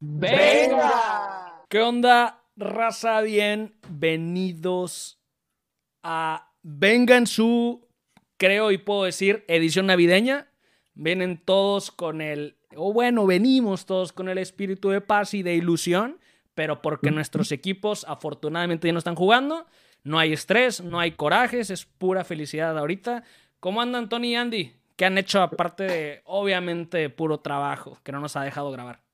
¡Venga! ¿Qué onda, raza? Bienvenidos a Venga en su, creo y puedo decir, edición navideña. Vienen todos con el, o bueno, venimos todos con el espíritu de paz y de ilusión, pero porque nuestros equipos afortunadamente ya no están jugando. No hay estrés, no hay corajes, es pura felicidad ahorita. ¿Cómo andan Tony y Andy? ¿Qué han hecho aparte de, obviamente, puro trabajo que no nos ha dejado grabar?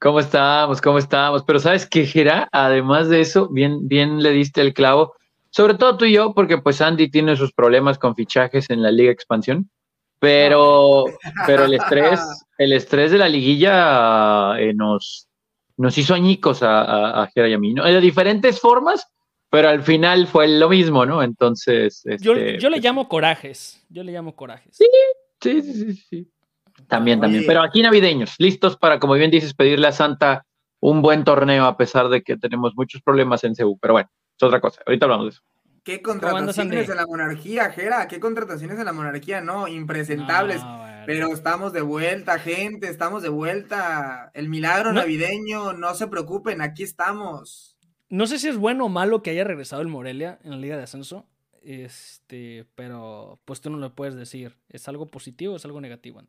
¿Cómo estamos? ¿Cómo estamos? Pero sabes qué, Gera, además de eso, bien, bien le diste el clavo, sobre todo tú y yo, porque pues Andy tiene sus problemas con fichajes en la Liga Expansión, pero, pero el estrés, el estrés de la liguilla eh, nos, nos hizo añicos a, a, Gera y a mí, ¿no? De diferentes formas, pero al final fue lo mismo, ¿no? Entonces. yo, este, yo le pues llamo corajes. Yo le llamo corajes. Sí, Sí, sí, sí, También, también. Pero aquí navideños, listos para, como bien dices, pedirle a Santa un buen torneo, a pesar de que tenemos muchos problemas en CEU. Pero bueno, es otra cosa. Ahorita hablamos de eso. ¿Qué contrataciones de la monarquía, Jera? ¿Qué contrataciones de la monarquía? No, impresentables. Pero estamos de vuelta, gente, estamos de vuelta. El milagro navideño, no se preocupen, aquí estamos. No sé si es bueno o malo que haya regresado el Morelia en la Liga de Ascenso. Este, pero pues tú no lo puedes decir. ¿Es algo positivo o es algo negativo,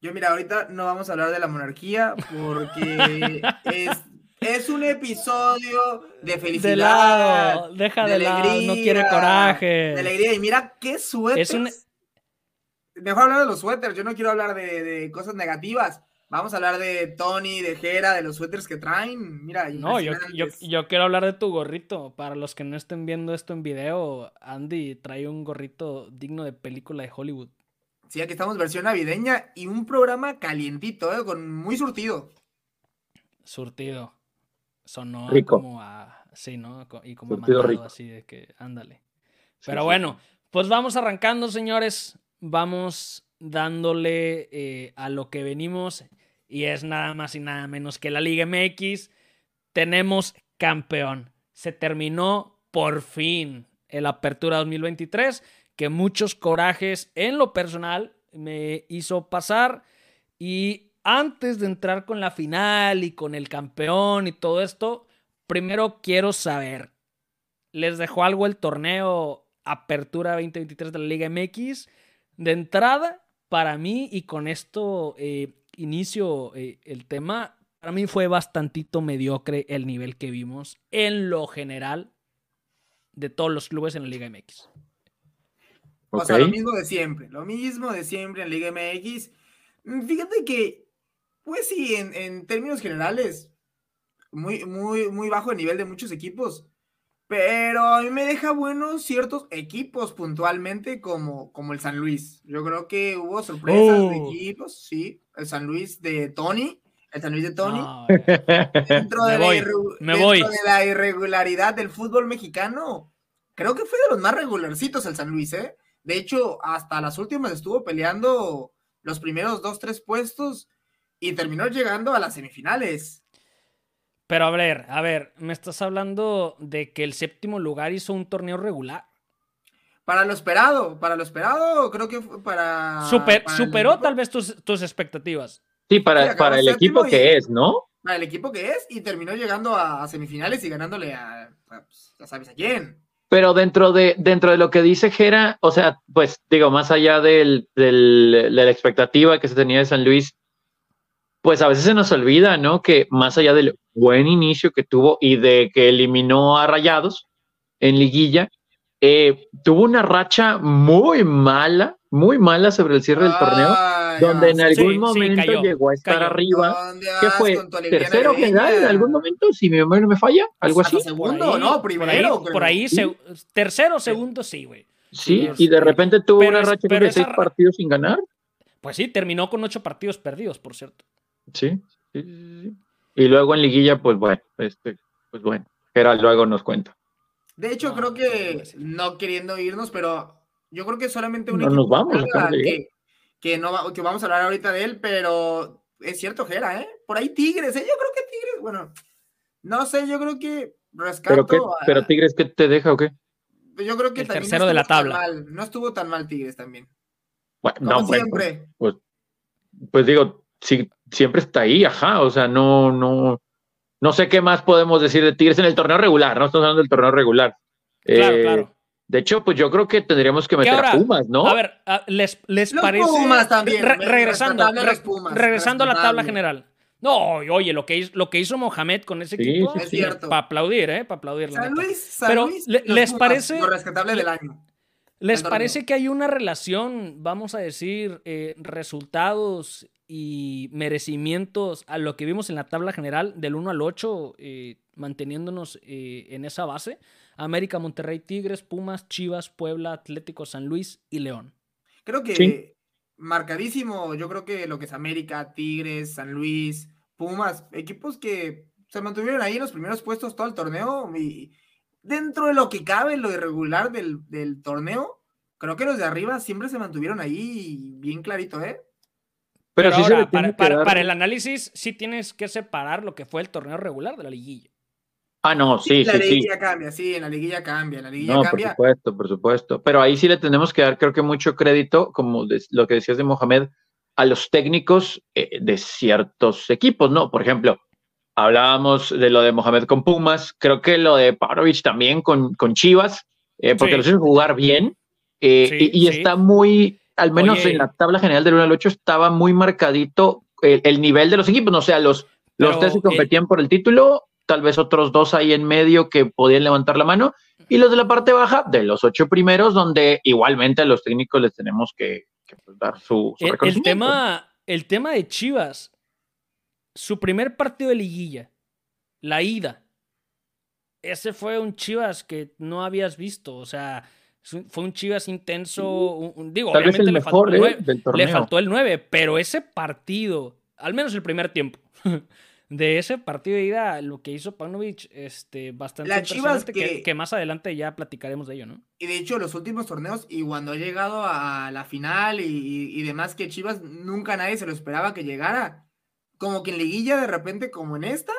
Yo, mira, ahorita no vamos a hablar de la monarquía porque es, un episodio de felicidad. De deja de, alegría, no quiere coraje. De alegría. Y mira qué suéter. Mejor hablar de los suéteres, yo no quiero hablar de, de cosas negativas. Vamos a hablar de Tony, de Jera, de los suéteres que traen. Mira, no, yo, yo, quiero hablar de tu gorrito. Para los que no estén viendo esto en video, Andy trae un gorrito digno de película de Hollywood. Sí, aquí estamos versión navideña y un programa calientito, ¿eh? con muy surtido. Surtido. Sonó rico. como a. Sí, ¿no? Y como surtido rico. así de que, ándale. Pero bueno, pues vamos arrancando, señores. Vamos dándole eh, a lo que venimos y es nada más y nada menos que la Liga MX. Tenemos campeón. Se terminó por fin el Apertura 2023, que muchos corajes en lo personal me hizo pasar. Y antes de entrar con la final y con el campeón y todo esto, primero quiero saber, ¿les dejó algo el torneo Apertura 2023 de la Liga MX? De entrada, para mí, y con esto eh, inicio eh, el tema, para mí fue bastantito mediocre el nivel que vimos en lo general de todos los clubes en la Liga MX. O sea, lo mismo de siempre, lo mismo de siempre en Liga MX. Mm, fíjate que, pues sí, en, términos generales, muy, muy, muy bajo el nivel de muchos equipos. Pero a mí me deja buenos ciertos equipos puntualmente como, como el San Luis. Yo creo que hubo sorpresas de oh. equipos, sí. El San Luis de Tony, el San Luis de Tony. dentro, de, la irregularidad del fútbol mexicano, creo que fue de los más regularcitos el San Luis, ¿eh? De hecho, hasta las últimas estuvo peleando los primeros dos, tres puestos y terminó llegando a las semifinales. Pero a ver, a ver, me estás hablando de que el séptimo lugar hizo un torneo regular. Para lo esperado, para lo esperado, creo que fue para. superó tal vez tus, expectativas. Sí, para, para el equipo que es, ¿no? Para el equipo que es, y terminó llegando a, semifinales y ganándole a, pues, ya sabes a quién. Pero dentro de, dentro de lo que dice Jera, o sea, pues digo, más allá del, del, de la expectativa que se tenía de San Luis, pues a veces se nos olvida, ¿no? Que más allá del buen inicio que tuvo y de que eliminó a Rayados en liguilla, eh, tuvo una racha muy mala, muy mala sobre el cierre del torneo, donde en algún momento llegó a estar arriba. ¿Qué fue? ¿Tercero general en algún momento? Si mi memoria no me falla, algo así. Segundo, no, primero. Por ahí, tercero, segundo, sí, güey. Sí, y de repente tuvo una racha de seis partidos sin ganar. Pues sí, terminó con ocho partidos perdidos, por cierto. Sí, Y luego en liguilla, pues bueno, este, pues bueno, Gerald luego nos cuenta. De hecho, creo que no queriendo irnos, pero yo creo que solamente un no nos vamos, que, no que vamos a hablar ahorita de él, pero es cierto, Gera, ¿eh? Por ahí Tigres, ¿eh? Yo creo que Tigres, bueno, no sé, yo creo que rescato. ¿Pero, ¿Pero Tigres qué te deja o qué? Yo creo que el tercero de la tabla. No estuvo tan mal Tigres también. Bueno, no, siempre. pues, pues digo, si siempre está ahí, ajá, o sea, no, no, no sé qué más podemos decir de Tigres en el torneo regular, no estamos hablando del torneo regular. Claro, eh, claro. De hecho, pues yo creo que tendríamos que meter a Pumas, ¿no? A ver, ¿les, les parece? Pumas también. regresando, regresando a la tabla general. No, oye, lo que hizo, lo que hizo Mohamed con ese equipo, es cierto. Para aplaudir, ¿eh? Para aplaudir. San Luis, San Pero Luis, les parece. Lo rescatable del año. ¿Les parece que hay una relación, vamos a decir, eh, resultados y merecimientos a lo que vimos en la tabla general del 1 al 8, eh, manteniéndonos eh, en esa base? América, Monterrey, Tigres, Pumas, Chivas, Puebla, Atlético, San Luis y León. Creo que marcadísimo, yo creo que lo que es América, Tigres, San Luis, Pumas, equipos que se mantuvieron ahí en los primeros puestos todo el torneo y dentro de lo que cabe, lo irregular del, del torneo, creo que los de arriba siempre se mantuvieron ahí bien clarito, ¿eh? Pero, ahora, para, para, el análisis, sí tienes que separar lo que fue el torneo regular de la liguilla. Ah, no, sí, sí. La liguilla cambia, sí, en la liguilla cambia, la liguilla no, cambia. Por supuesto, por supuesto. Pero ahí sí le tenemos que dar, creo que mucho crédito, como lo que decías de Mohamed, a los técnicos eh, de ciertos equipos, ¿no? Por ejemplo, hablábamos de lo de Mohamed con Pumas, creo que lo de Pavlovich también con, con Chivas, eh, porque lo hizo jugar bien eh, y, está muy, al menos en la tabla general del 1 al 8, estaba muy marcadito el, nivel de los equipos, no o sea, los, los tres que competían por el título tal vez otros dos ahí en medio que podían levantar la mano, y los de la parte baja, de los ocho primeros, donde igualmente a los técnicos les tenemos que, pues, dar su, el, el, tema, el tema de Chivas, su primer partido de liguilla, la ida, ese fue un Chivas que no habías visto, o sea, fue un Chivas intenso, digo, obviamente le, faltó el 9, ¿eh? le faltó el 9, pero ese partido, al menos el primer tiempo, de ese partido de ida, lo que hizo Paunovic, este, bastante la Chivas que, que, más adelante ya platicaremos de ello, ¿no? Y de hecho, los últimos torneos, y cuando ha llegado a la final y, y, demás, que Chivas nunca nadie se lo esperaba que llegara. Como que en liguilla, de repente, como en esta,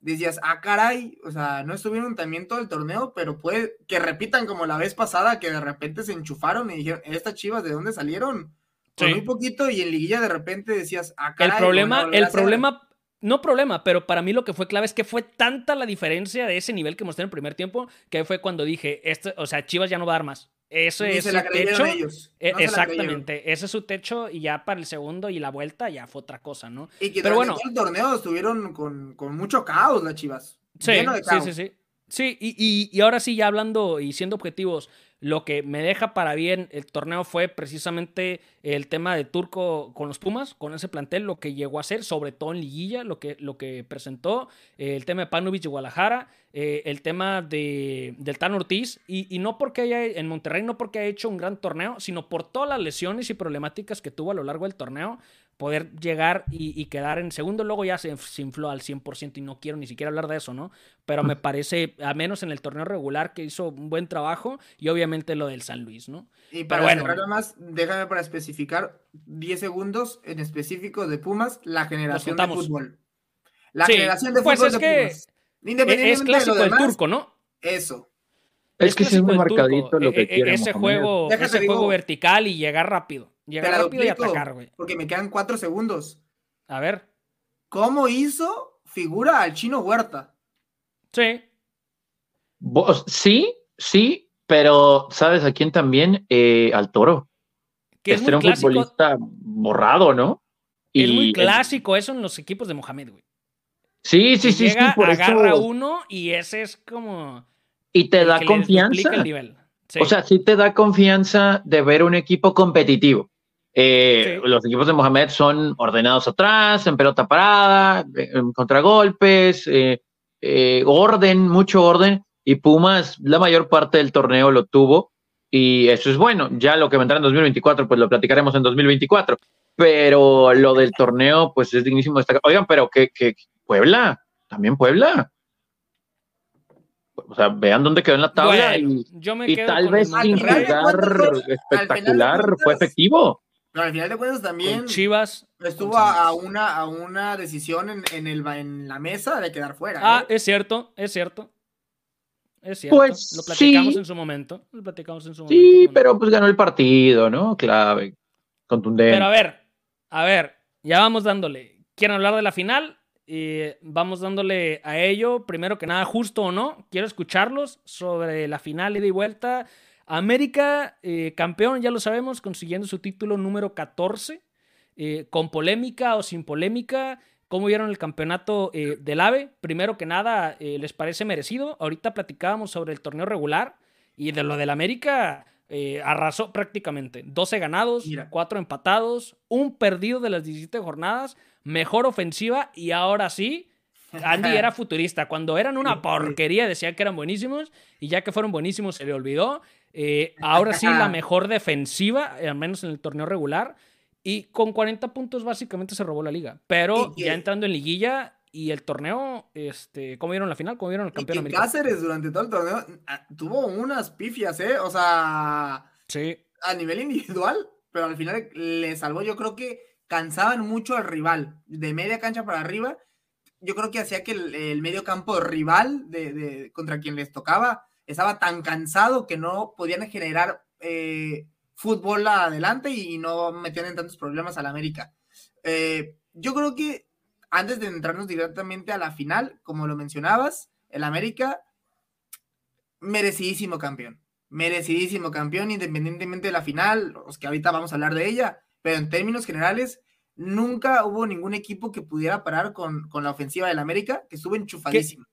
decías, ah, caray, o sea, no estuvieron también todo el torneo, pero puede que repitan como la vez pasada, que de repente se enchufaron y dijeron, estas Chivas, ¿de dónde salieron? Con muy poquito y en liguilla de repente decías, ah, caray. El problema, el problema no problema, pero para mí lo que fue clave es que fue tanta la diferencia de ese nivel que mostré en el primer tiempo que fue cuando dije, este, o sea, Chivas ya no va a dar más. Eso es su techo. E, exactamente, ese es su techo y ya para el segundo y la vuelta ya fue otra cosa, ¿no? Y que pero bueno, el torneo estuvieron con, mucho caos las Chivas. Sí, sí, sí, sí. Sí, y, y ahora sí, ya hablando y siendo objetivos, lo que me deja para bien el torneo fue precisamente el tema de Turco con los Pumas, con ese plantel, lo que llegó a ser, sobre todo en liguilla, lo que, lo que presentó, eh, el tema de Panovich y Guadalajara, eh, el tema de, del Tan Ortiz, y, y, no porque haya, en Monterrey, no porque haya hecho un gran torneo, sino por todas las lesiones y problemáticas que tuvo a lo largo del torneo, poder llegar y, quedar en segundo, luego ya se, infló al 100% y no quiero ni siquiera hablar de eso, ¿no? Pero me parece, a menos en el torneo regular, que hizo un buen trabajo y obviamente lo del San Luis, ¿no? Y para Pero bueno, más, déjame para especificar 10 segundos en específico de Pumas, la generación de fútbol. La generación de pues fútbol es que es clásico del turco, ¿no? Eso. Es, que es muy marcadito lo que e, e, quiere. Ese juego, ese juego vertical y llegar rápido. Llegar rápido y atacar, güey. Porque me quedan cuatro segundos. A ver. ¿Cómo hizo figura al chino Huerta? Sí. Sí, sí, pero ¿sabes a quién también? Eh, al toro. Que este era un futbolista borrado, ¿no? Y es muy clásico eso en los equipos de Mohamed, güey. Sí, sí, sí, llega, sí. Por agarra uno y ese es como. Y te da confianza. O sea, sí te da confianza de ver un equipo competitivo. Eh, los equipos de Mohamed son ordenados atrás, en pelota parada, en contragolpes, eh, eh, orden, mucho orden. Y Pumas, la mayor parte del torneo lo tuvo. Y eso es bueno. Ya lo que vendrá en 2024, pues lo platicaremos en 2024. Pero lo del torneo, pues es dignísimo destacar. Oigan, pero que, que Puebla, también Puebla. O sea, vean dónde quedó en la tabla y, tal vez sin jugar espectacular fue efectivo. Pero al final de cuentas también Chivas estuvo a, una, a una decisión en, en, el, en la mesa de quedar fuera. Ah, ¿eh? es cierto, es cierto. Es cierto. Pues, lo platicamos en su momento. Lo platicamos en su momento. Sí, pero pues ganó el partido, ¿no? Clave, contundente. Pero a ver, a ver, ya vamos dándole. quieren hablar de la final, eh, vamos dándole a ello. Primero que nada, justo o no, quiero escucharlos sobre la final ida y vuelta. América, eh, campeón, ya lo sabemos, consiguiendo su título número 14, eh, con polémica o sin polémica. ¿Cómo vieron el campeonato del AVE? Primero que nada, ¿les parece merecido? Ahorita platicábamos sobre el torneo regular y de lo del América. Arrasó prácticamente. 12 ganados, 4 empatados, un perdido de las 17 jornadas mejor ofensiva y ahora sí, Andy era futurista. Cuando eran una porquería decía que eran buenísimos y ya que fueron buenísimos se le olvidó. Eh, ahora sí, la mejor defensiva, al menos en el torneo regular. Y con 40 puntos básicamente se robó la liga. Pero ya entrando en liguilla y el torneo, este, ¿cómo vieron la final? ¿Cómo vieron el campeón americano? Cáceres durante todo el torneo ah, tuvo unas pifias, ¿eh? O sea, sí. a nivel individual, pero al final le salvó yo creo que cansaban mucho al rival, de media cancha para arriba. Yo creo que hacía que el, medio campo rival de, contra quien les tocaba estaba tan cansado que no podían generar eh, fútbol adelante y, no metían en tantos problemas al América. Eh, yo creo que antes de entrarnos directamente a la final, como lo mencionabas, el América, merecidísimo campeón. Merecidísimo campeón, independientemente de la final, los que ahorita vamos a hablar de ella pero en términos generales, nunca hubo ningún equipo que pudiera parar con, la ofensiva del América, que estuvo enchufadísimo.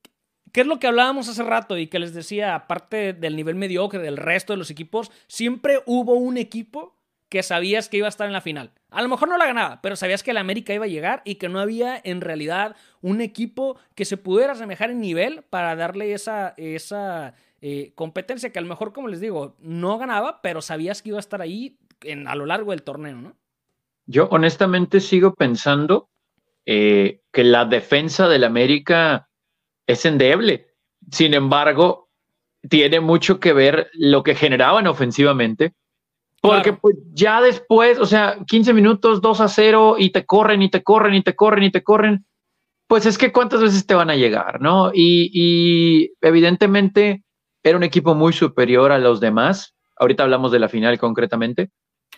¿Qué, es lo que hablábamos hace rato y que les decía, aparte del nivel mediocre del resto de los equipos, siempre hubo un equipo que sabías que iba a estar en la final. A lo mejor no la ganaba, pero sabías que el América iba a llegar y que no había en realidad un equipo que se pudiera asemejar en nivel para darle esa, esa eh, competencia que a lo mejor, como les digo, no ganaba, pero sabías que iba a estar ahí a lo largo del torneo, ¿no? Yo honestamente sigo pensando eh, que la defensa del América es endeble. Sin embargo, tiene mucho que ver lo que generaban ofensivamente. Porque pues, ya después, o sea, 15 minutos, 2 a 0 y te corren y te corren y te corren y te corren, pues es que cuántas veces te van a llegar, ¿no? Y, y evidentemente era un equipo muy superior a los demás. Ahorita hablamos de la final concretamente,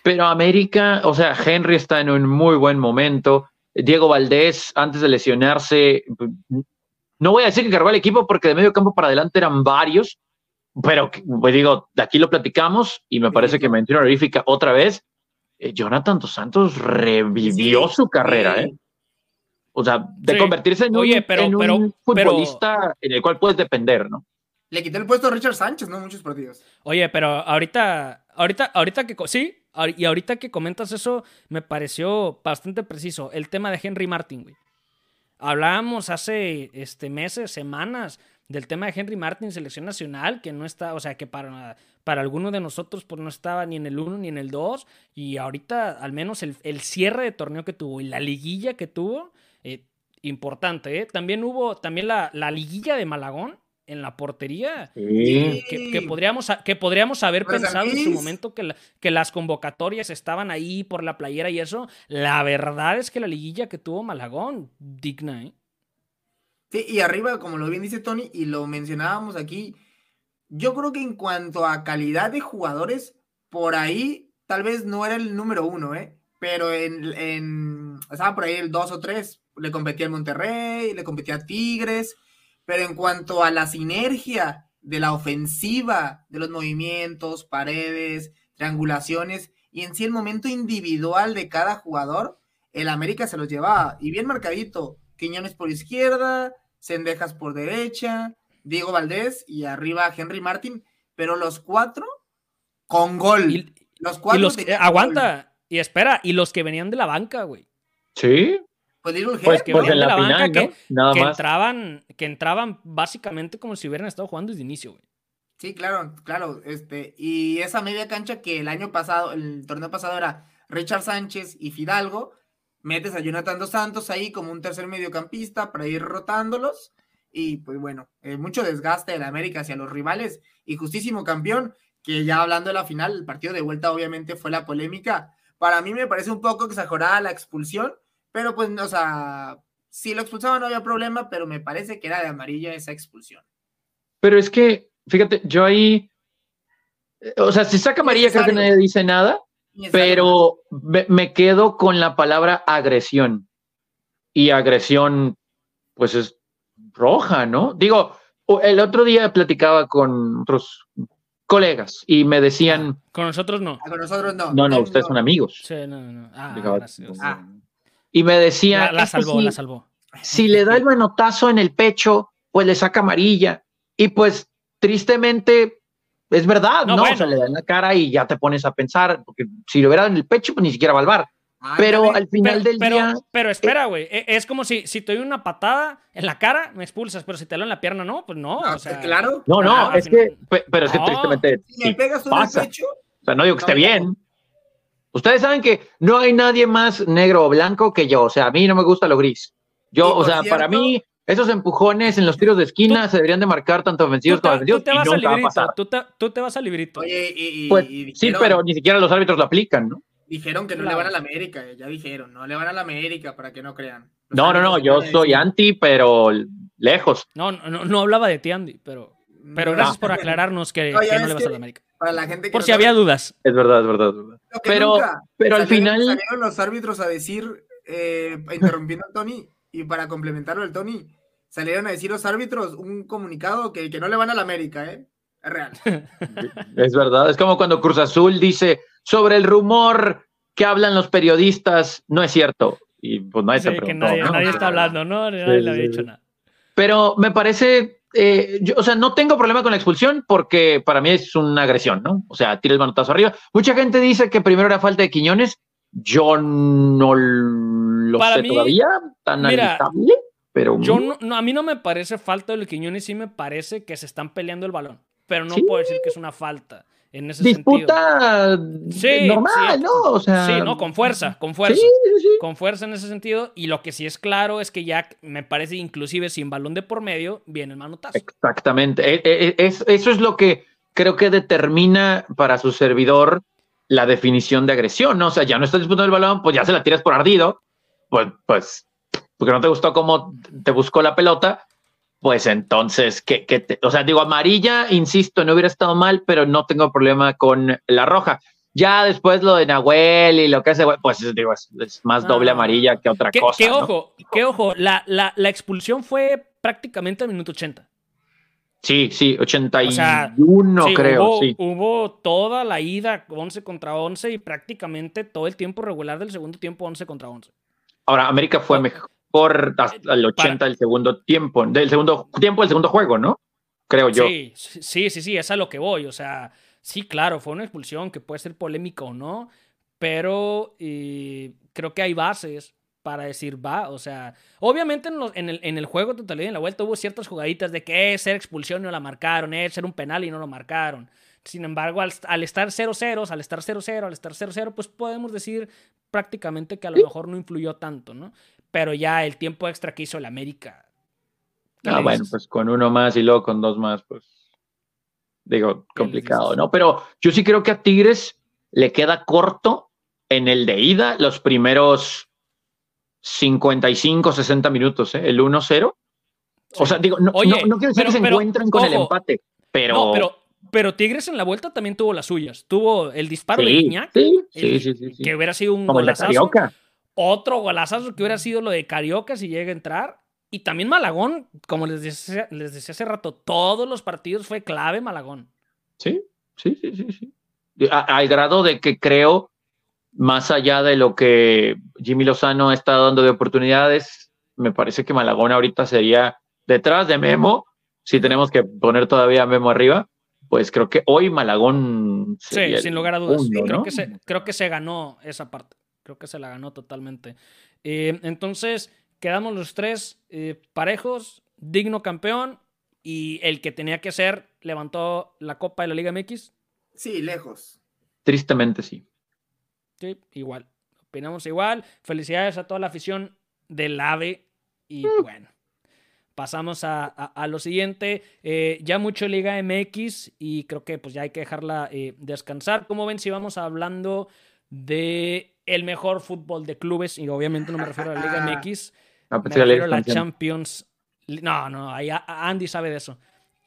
pero América, o sea, Henry está en un muy buen momento. Diego Valdés, antes de lesionarse, no voy a decir que cargó el equipo porque de medio campo para adelante eran varios, pero pues digo, de aquí lo platicamos y me parece que mención honorífica otra vez. Eh, Jonathan Dos Santos revivió su carrera, ¿eh? O sea, de convertirse en, un, futbolista en el cual puedes depender, ¿no? Le quité el puesto a Richard Sánchez, ¿no? Muchos partidos. Oye, pero ahorita, ahorita, ahorita que sí, y ahorita que comentas eso, me pareció bastante preciso. El tema de Henry Martin, güey. Hablábamos hace este, meses, semanas, del tema de Henry Martin, selección nacional, que no está, o sea, que para, para alguno de nosotros pues no estaba ni en el 1 ni en el 2, y ahorita al menos el, cierre de torneo que tuvo y la liguilla que tuvo, eh, importante, ¿eh? También hubo, también la, la liguilla de Malagón, en la portería. Que, podríamos, que podríamos haber pensado en su momento que, que las convocatorias estaban ahí por la playera y eso. La verdad es que la liguilla que tuvo Malagón, digna, ¿eh? Y arriba, como lo bien dice Tony, y lo mencionábamos aquí, yo creo que en cuanto a calidad de jugadores, por ahí tal vez no era el número uno, ¿eh? Pero en, en estaba por ahí el dos o tres. Le competía Monterrey, le competía Tigres pero en cuanto a la sinergia de la ofensiva, de los movimientos, paredes, triangulaciones y en sí el momento individual de cada jugador, el América se los llevaba y bien marcadito. Quiñones por izquierda, Cendejas por derecha, Diego Valdés y arriba Henry Martín, pero los cuatro con gol. los cuatro. aguanta, y espera, y los que venían de la banca, güey. Sí. Pues, pues, pues en la, final, que, entraban, que entraban básicamente como si hubieran estado jugando desde inicio, güey. Sí, claro, claro. Este, y esa media cancha que el año pasado, el torneo pasado era Richard Sánchez y Fidalgo, metes a Jonathan Dos Santos ahí como un tercer mediocampista para ir rotándolos. Y pues bueno, eh, mucho desgaste de la América hacia los rivales y justísimo campeón, que ya hablando de la final, el partido de vuelta obviamente fue la polémica. Para mí me parece un poco exagerada la expulsión, pero pues, o sea, si lo expulsaban no había problema, pero me parece que era de amarilla esa expulsión. Pero es que, fíjate, yo ahí, o sea, si saca amarilla creo que nadie dice nada, pero me, quedo con la palabra agresión. y agresión, pues es roja, ¿no? Digo, el otro día platicaba con otros colegas y me decían... Con nosotros no. Ah, con nosotros no. No, no, ustedes son amigos. Sí, no, no. Ah, ah. Y me decían... La, salvó, la salvó. Si le da el manotazo en el pecho, pues le saca amarilla. Y pues tristemente es verdad, ¿no? O sea, le da en la cara y ya te pones a pensar, porque si le hubiera en el pecho, pues ni siquiera va al bar pero al final del día. Pero espera, güey. E, es como si, si te doy una patada en la cara, me expulsas, pero si te lo en la pierna, no, pues no. o sea, claro. No, no, es que. Pero es que tristemente. Si me pegas en el pecho. O sea, no digo que esté bien. Ustedes saben que no hay nadie más negro o blanco que yo. O sea, a mí no me gusta lo gris. Yo, o sea, para mí, esos empujones en los tiros de esquina se deberían de marcar tanto ofensivos como defensivos. Tú te vas al librito. Tú te, tú te, vas al librito. Oye, y, pues, sí, pero ni siquiera los árbitros lo aplican, ¿no? Dijeron que no le van a la América, ya dijeron, no le van a la América para que no crean. no, no, no, yo soy anti, pero lejos. No, no, no hablaba de ti, Andy, pero, pero gracias por aclararnos que no, le vas a la América. Para la gente por si había dudas. Es verdad, es verdad, es verdad. Pero, pero al final. Salieron los árbitros a decir, eh, interrumpiendo a Tony, y para complementarlo el Tony, salieron a decir los árbitros un comunicado que, que no le van a la América, ¿eh? Es real. es verdad, es como cuando Cruz Azul dice sobre el rumor que hablan los periodistas, no es cierto. Y pues nadie se preguntó, nadie, nadie, está hablando, ¿no? Nadie le había dicho nada. Pero me parece, eh, yo, o sea, no tengo problema con la expulsión porque para mí es una agresión, ¿no? O sea, tira el manotazo arriba. Mucha gente dice que primero era falta de Quiñones. Yo no lo sé todavía, tan mira, pero... Yo no, a mí no me parece falta de Quiñones, sí me parece que se están peleando el balón, pero no puedo decir que es una falta en ese disputa normal, ¿no? O sea, sí, no, con fuerza, con fuerza. con fuerza en ese sentido. Y lo que sí es claro es que ya me parece, inclusive sin balón de por medio, viene el manotazo. Exactamente. E, e, e, es, eso es lo que creo que determina para su servidor la definición de agresión, ¿no? O sea, ya no estás disputando el balón, pues ya se la tiras por ardido, pues, pues, porque no te gustó cómo te buscó la pelota, pues entonces, ¿qué, qué o sea, digo, amarilla, insisto, no hubiera estado mal, pero no tengo problema con la roja. Ya después lo de Nahuel y lo que hace, pues digo, es, más doble ah. amarilla que otra cosa. Que ojo, qué ojo, la, la, la, expulsión fue prácticamente al minuto 80. Sí, sí, 81 creo. Hubo, sí. hubo toda la ida 11 contra 11 y prácticamente todo el tiempo regular del segundo tiempo 11 contra 11. Ahora, América fue mejor hasta el 80 del segundo tiempo, del segundo tiempo del segundo juego, ¿no? Creo yo. Sí, sí, sí, sí, es a lo que voy. O sea, sí, claro, fue una expulsión que puede ser polémica o no, pero eh, creo que hay bases para decir va. O sea, obviamente en, el, en el juego totalidad en la vuelta hubo ciertas jugaditas de que es ser expulsión y no la marcaron, es ser un penal y no lo marcaron. Sin embargo, al, al estar 0-0, al estar 0-0, al estar 0-0, pues podemos decir prácticamente que a lo mejor no influyó tanto, ¿no? pero ya el tiempo extra que hizo el América. Ah, bueno, pues con uno más y luego con dos más, pues digo, complicado, ¿no? Pero yo sí creo que a Tigres le queda corto en el de ida los primeros 55, 60 minutos, ¿eh? El 1-0. O sea, digo, no, no, quiero decir que se encuentren con el empate, pero... No, pero, pero Tigres en la vuelta también tuvo las suyas. Tuvo el disparo de Iñak, sí, que hubiera sido un Como golazazo. Otro golazazo que hubiera sido lo de Carioca si llega a entrar. Y también Malagón, como les decía, les decía hace rato, todos los partidos fue clave Malagón. Sí, sí, sí, sí. sí. al grado de que creo, más allá de lo que Jimmy Lozano está dando de oportunidades, me parece que Malagón ahorita sería detrás de Memo, si tenemos que poner todavía Memo arriba, pues creo que hoy Malagón. Sí, sin lugar a dudas. creo, que se, creo que se ganó esa parte. Creo que se la ganó totalmente. Eh, entonces, quedamos los tres eh, parejos, digno campeón y el que tenía que ser levantó la Copa de la Liga MX. Sí, lejos. Tristemente sí. Sí, igual. Opinamos igual. Felicidades a toda la afición del AVE. Y mm. bueno, pasamos a, lo siguiente. Eh, ya mucho Liga MX y creo que pues ya hay que dejarla descansar. ¿Cómo ven si vamos hablando de el mejor fútbol de clubes, y obviamente no me refiero a la Liga ah. MX, me refiero a la Champions. No, no, Andy sabe de eso.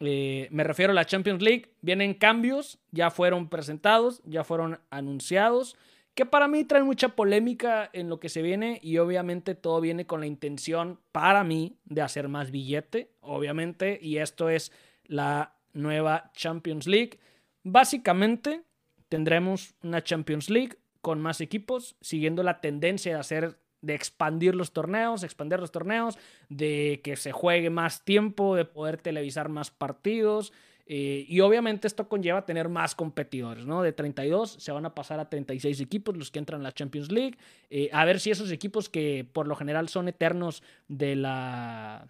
Eh, me refiero a la Champions League. Vienen cambios, ya fueron presentados, ya fueron anunciados. Que para mí trae mucha polémica en lo que se viene y obviamente todo viene con la intención para mí de hacer más billete, obviamente, y esto es la nueva Champions League. Básicamente tendremos una Champions League con más equipos, siguiendo la tendencia de hacer de expandir los torneos, expandir los torneos, de que se juegue más tiempo, de poder televisar más partidos. Eh, y obviamente esto conlleva tener más competidores, ¿no? De 32 se van a pasar a 36 equipos los que entran a la Champions League. Eh, a ver si esos equipos que por lo general son eternos de la...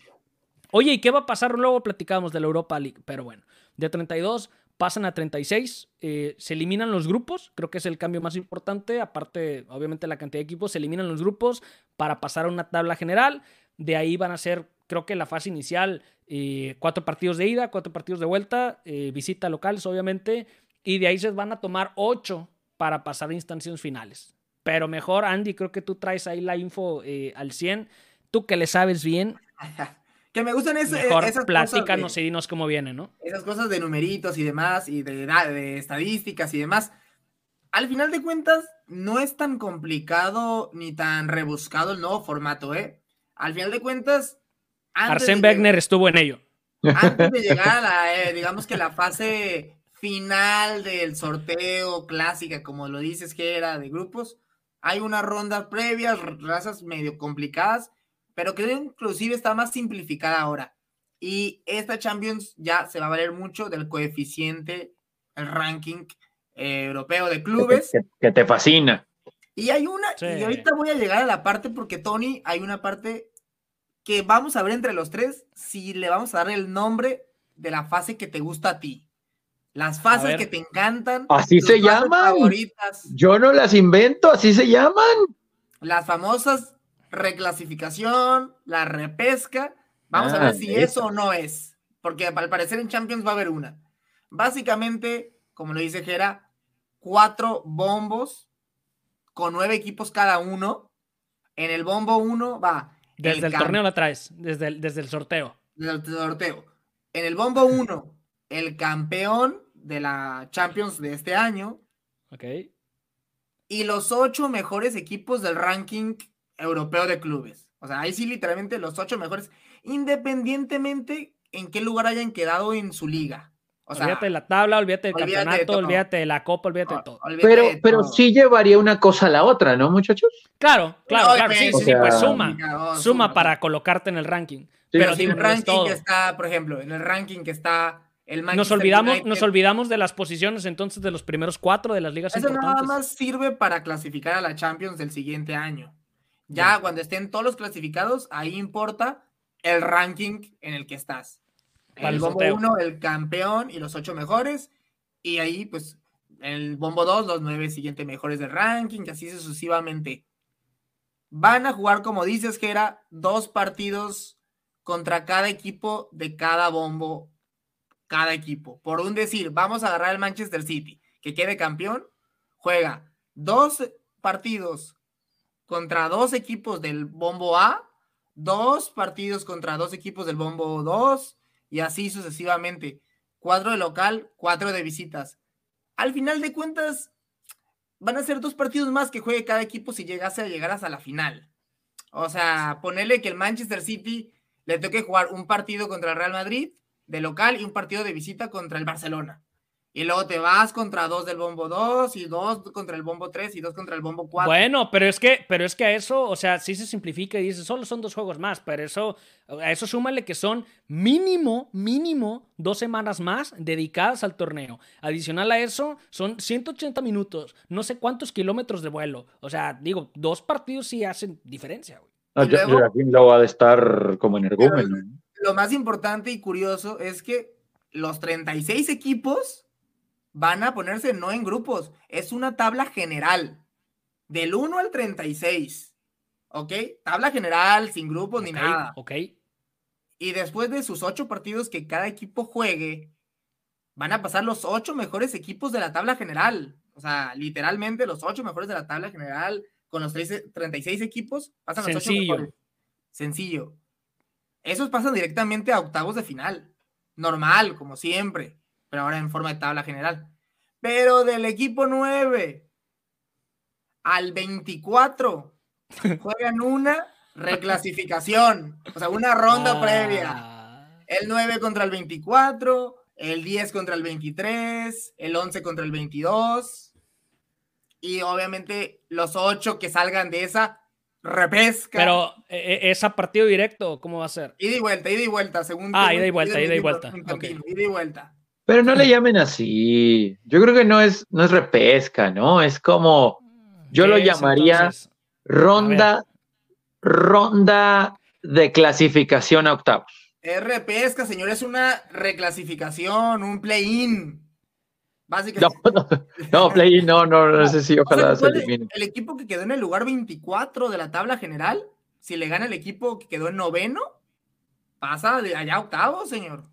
Oye, ¿y qué va a pasar? Luego platicamos de la Europa League, pero bueno, de 32 pasan a 36, eh, se eliminan los grupos, creo que es el cambio más importante, aparte obviamente la cantidad de equipos, se eliminan los grupos para pasar a una tabla general, de ahí van a ser, creo que la fase inicial, eh, cuatro partidos de ida, cuatro partidos de vuelta, eh, visita locales obviamente, y de ahí se van a tomar ocho para pasar a instancias finales. Pero mejor, Andy, creo que tú traes ahí la info al 100, tú que le sabes bien. Que me gustan es, Mejor esas platícanos y dinos cómo viene, ¿no? Esas cosas de numeritos y demás, y de, de, estadísticas y demás. Al final de cuentas, no es tan complicado ni tan rebuscado el nuevo formato, ¿eh? Al final de cuentas... Arsène Wegener estuvo en ello. Antes de llegar a la, eh, digamos que la fase final del sorteo clásica, como lo dices que era de grupos, hay una ronda previa, razas medio complicadas, pero creo que inclusive está más simplificada ahora. Y esta Champions ya se va a valer mucho del coeficiente, el ranking eh, europeo de clubes. Que, te fascina. Y hay una, y ahorita voy a llegar a la parte porque Tony, hay una parte que vamos a ver entre los tres si le vamos a dar el nombre de la fase que te gusta a ti. Las fases que te encantan. Así se llaman. Favoritas. Yo no las invento, así se llaman. Las famosas reclasificación, la repesca. Vamos a ver ah, si eso o no es, porque al parecer en Champions va a haber una. Básicamente, como lo dice Jera, cuatro bombos con nueve equipos cada uno. En el bombo uno va. Desde el, torneo la traes, desde el, desde el sorteo. Desde el sorteo. En el bombo uno, el campeón de la Champions de este año. Ok. Y los ocho mejores equipos del ranking europeo de clubes. O sea, ahí sí literalmente los ocho mejores, independientemente en qué lugar hayan quedado en su liga. O sea, olvídate de la tabla, olvídate del campeonato, olvídate de la copa, olvídate de todo. pero, pero sí llevaría una cosa a la otra, ¿no, muchachos? Claro, claro, claro, sí, sí, pues suma, suma, para colocarte en el ranking. pero en el ranking que está, por ejemplo, en el ranking que está el nos olvidamos, nos olvidamos de las posiciones entonces de los primeros cuatro de las ligas Eso nada más sirve para clasificar a la Champions del siguiente año. Ya cuando estén todos los clasificados, ahí importa el ranking en el que estás. El bombo 1, el campeón y los ocho mejores. Y ahí, pues, el bombo 2, los nueve siguientes mejores del ranking, y así sucesivamente. Van a jugar, como dices, que era dos partidos contra cada equipo de cada bombo, cada equipo. Por un decir, vamos a agarrar el Manchester City, que quede campeón, juega dos partidos contra dos equipos del bombo A, dos partidos contra dos equipos del bombo 2 y así sucesivamente. Cuatro de local, cuatro de visitas. Al final de cuentas, van a ser dos partidos más que juegue cada equipo si llegase a llegar hasta la final. O sea, ponerle que el Manchester City le toque jugar un partido contra el Real Madrid de local y un partido de visita contra el Barcelona. Y luego te vas contra dos del bombo 2 y dos contra el bombo 3 y dos contra el bombo 4. Bueno, pero es que, pero es que a eso, o sea, sí se simplifica y dice, solo son dos juegos más, pero eso, a eso súmale que son mínimo, mínimo dos semanas más dedicadas al torneo. Adicional a eso, son 180 minutos, no sé cuántos kilómetros de vuelo. O sea, digo, dos partidos sí hacen diferencia, güey. No, aquí lo va a estar como energúmeno. Lo más importante y curioso es que los 36 equipos van a ponerse no en grupos, es una tabla general, del 1 al 36, ¿ok? Tabla general, sin grupos ni nada. Ok. Y después de sus ocho partidos que cada equipo juegue, van a pasar los ocho mejores equipos de la tabla general. O sea, literalmente los ocho mejores de la tabla general, con los 36 equipos, pasan los ocho mejores. Sencillo. Esos pasan directamente a octavos de final. Normal, como siempre pero ahora en forma de tabla general. Pero del equipo 9 al 24 juegan una reclasificación, o sea, una ronda ah. previa. El 9 contra el 24, el 10 contra el 23, el 11 contra el 22. Y obviamente los 8 que salgan de esa repesca. Pero, ¿e, e, ¿es a partido directo cómo va a ser? Ida y vuelta, ida y vuelta, según. Ah, ida y vuelta, ida y vuelta. Ida y vuelta. Pero no le llamen así. Yo creo que no es, no es repesca, ¿no? Es como, yo lo llamaría ronda, ronda de clasificación a octavos. Es repesca, señor, es una reclasificación, un play-in. Básicamente. No, no, play-in, no, no, no sé si ojalá se elimine. El equipo que quedó en el lugar 24 de la tabla general, si le gana el equipo que quedó en noveno, pasa de allá a octavos, señor.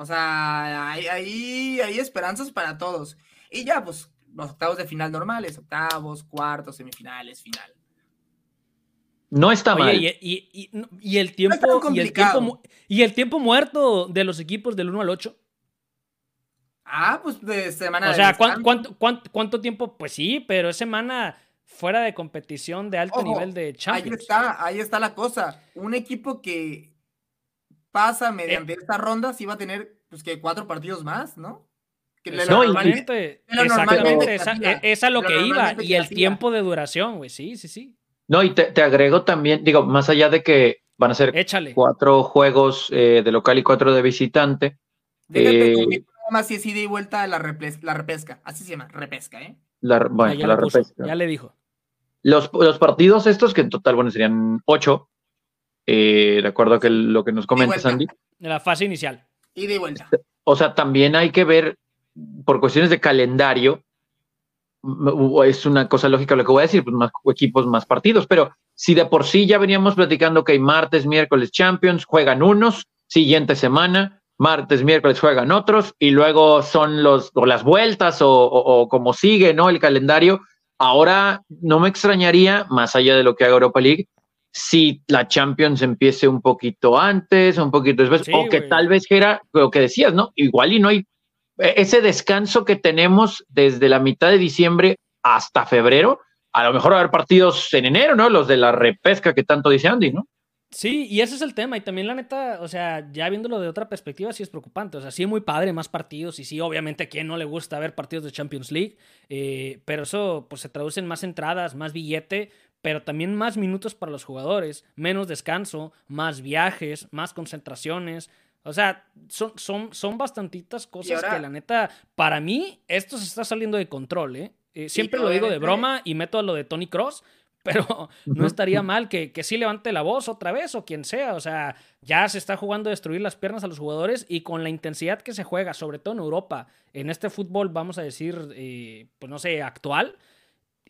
O sea, hay, hay, esperanzas para todos. Y ya, pues, los octavos de final normales, octavos, cuartos, semifinales, final. No está mal. Y, el tiempo, y, el tiempo, y el tiempo muerto de los equipos del 1 al 8. Ah, pues de semana. O sea, ¿cuánto, cuánto, tiempo? Pues sí, pero es semana fuera de competición de alto nivel de Champions. Ahí está, ahí está la cosa. Un equipo que pasa mediante esta ronda, sí va a tener pues que cuatro partidos más, ¿no? Que no, exactamente, esa, es a lo que iba, y el tiempo de duración, güey, sí, sí, sí. No, y te, agrego también, digo, más allá de que van a ser cuatro juegos eh, de local y cuatro de visitante. Déjate eh, más si es ida y vuelta la, la repesca, así se llama, repesca, ¿eh? La, bueno, ya, la repesca. ya le dijo. Los, los partidos estos, que en total, bueno, serían ocho, eh, de acuerdo a que lo que nos comenta Sandy. De la fase inicial. Y de vuelta. O sea, también hay que ver, por cuestiones de calendario, es una cosa lógica lo que voy a decir, pues más equipos, más partidos, pero si de por sí ya veníamos platicando que hay martes, miércoles Champions, juegan unos, siguiente semana, martes, miércoles juegan otros, y luego son los, o las vueltas, o, o como sigue, ¿no? El calendario. Ahora no me extrañaría, más allá de lo que haga Europa League, si la Champions empiece un poquito antes, un poquito después, o que tal vez era lo que decías, ¿no? Igual y no hay e, ese descanso que tenemos desde la mitad de diciembre hasta febrero, a lo mejor va a haber partidos en enero, ¿no? Los de la repesca que tanto dice Andy, ¿no? Sí, y ese es el tema. Y también la neta, o sea, ya viéndolo de otra perspectiva, sí es preocupante. O sea, sí es muy padre, más partidos. Y sí, obviamente, a quien no le gusta ver partidos de Champions League. Eh, pero eso, pues se traduce en más entradas, más billete pero también más minutos para los jugadores, menos descanso, más viajes, más concentraciones. O sea, son, son, son bastantitas cosas que la neta, para mí, esto se está saliendo de control, ¿eh? eh siempre lo digo de broma y meto a lo de Tony Cross, pero no estaría mal que, que sí levante la voz otra vez o quien sea. O sea, ya se está jugando a destruir las piernas a los jugadores y con la intensidad que se juega, sobre todo en Europa, en este fútbol, vamos a decir, eh, pues no sé, actual,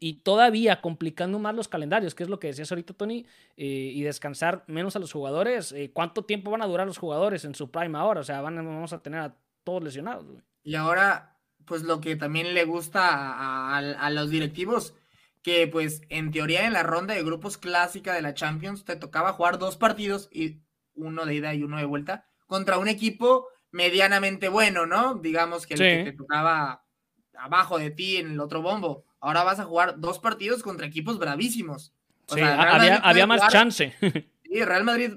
y todavía complicando más los calendarios, que es lo que decías ahorita, Tony, eh, y descansar menos a los jugadores. Eh, ¿Cuánto tiempo van a durar los jugadores en su prime ahora? O sea, van, vamos a tener a todos lesionados. Y ahora, pues lo que también le gusta a, los directivos, que pues en teoría en la ronda de grupos clásica de la Champions te tocaba jugar dos partidos, y uno de ida y uno de vuelta, contra un equipo medianamente bueno, ¿no? Digamos que el que te tocaba abajo de ti en el otro bombo ahora vas a jugar dos partidos contra equipos bravísimos. sí, había, más chance. Sí, Real Madrid,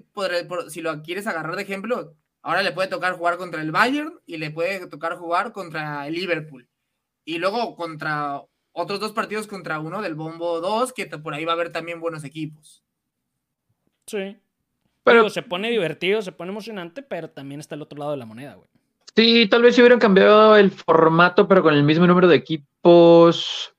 si lo quieres agarrar de ejemplo, ahora le puede tocar jugar contra el Bayern y le puede tocar jugar contra el Liverpool. Y luego contra otros dos partidos contra uno del Bombo 2, que por ahí va a haber también buenos equipos. Sí. Pero se pone divertido, se pone emocionante, pero también está el otro lado de la moneda, güey. Sí, tal vez si hubieran cambiado el formato, pero con el mismo número de equipos,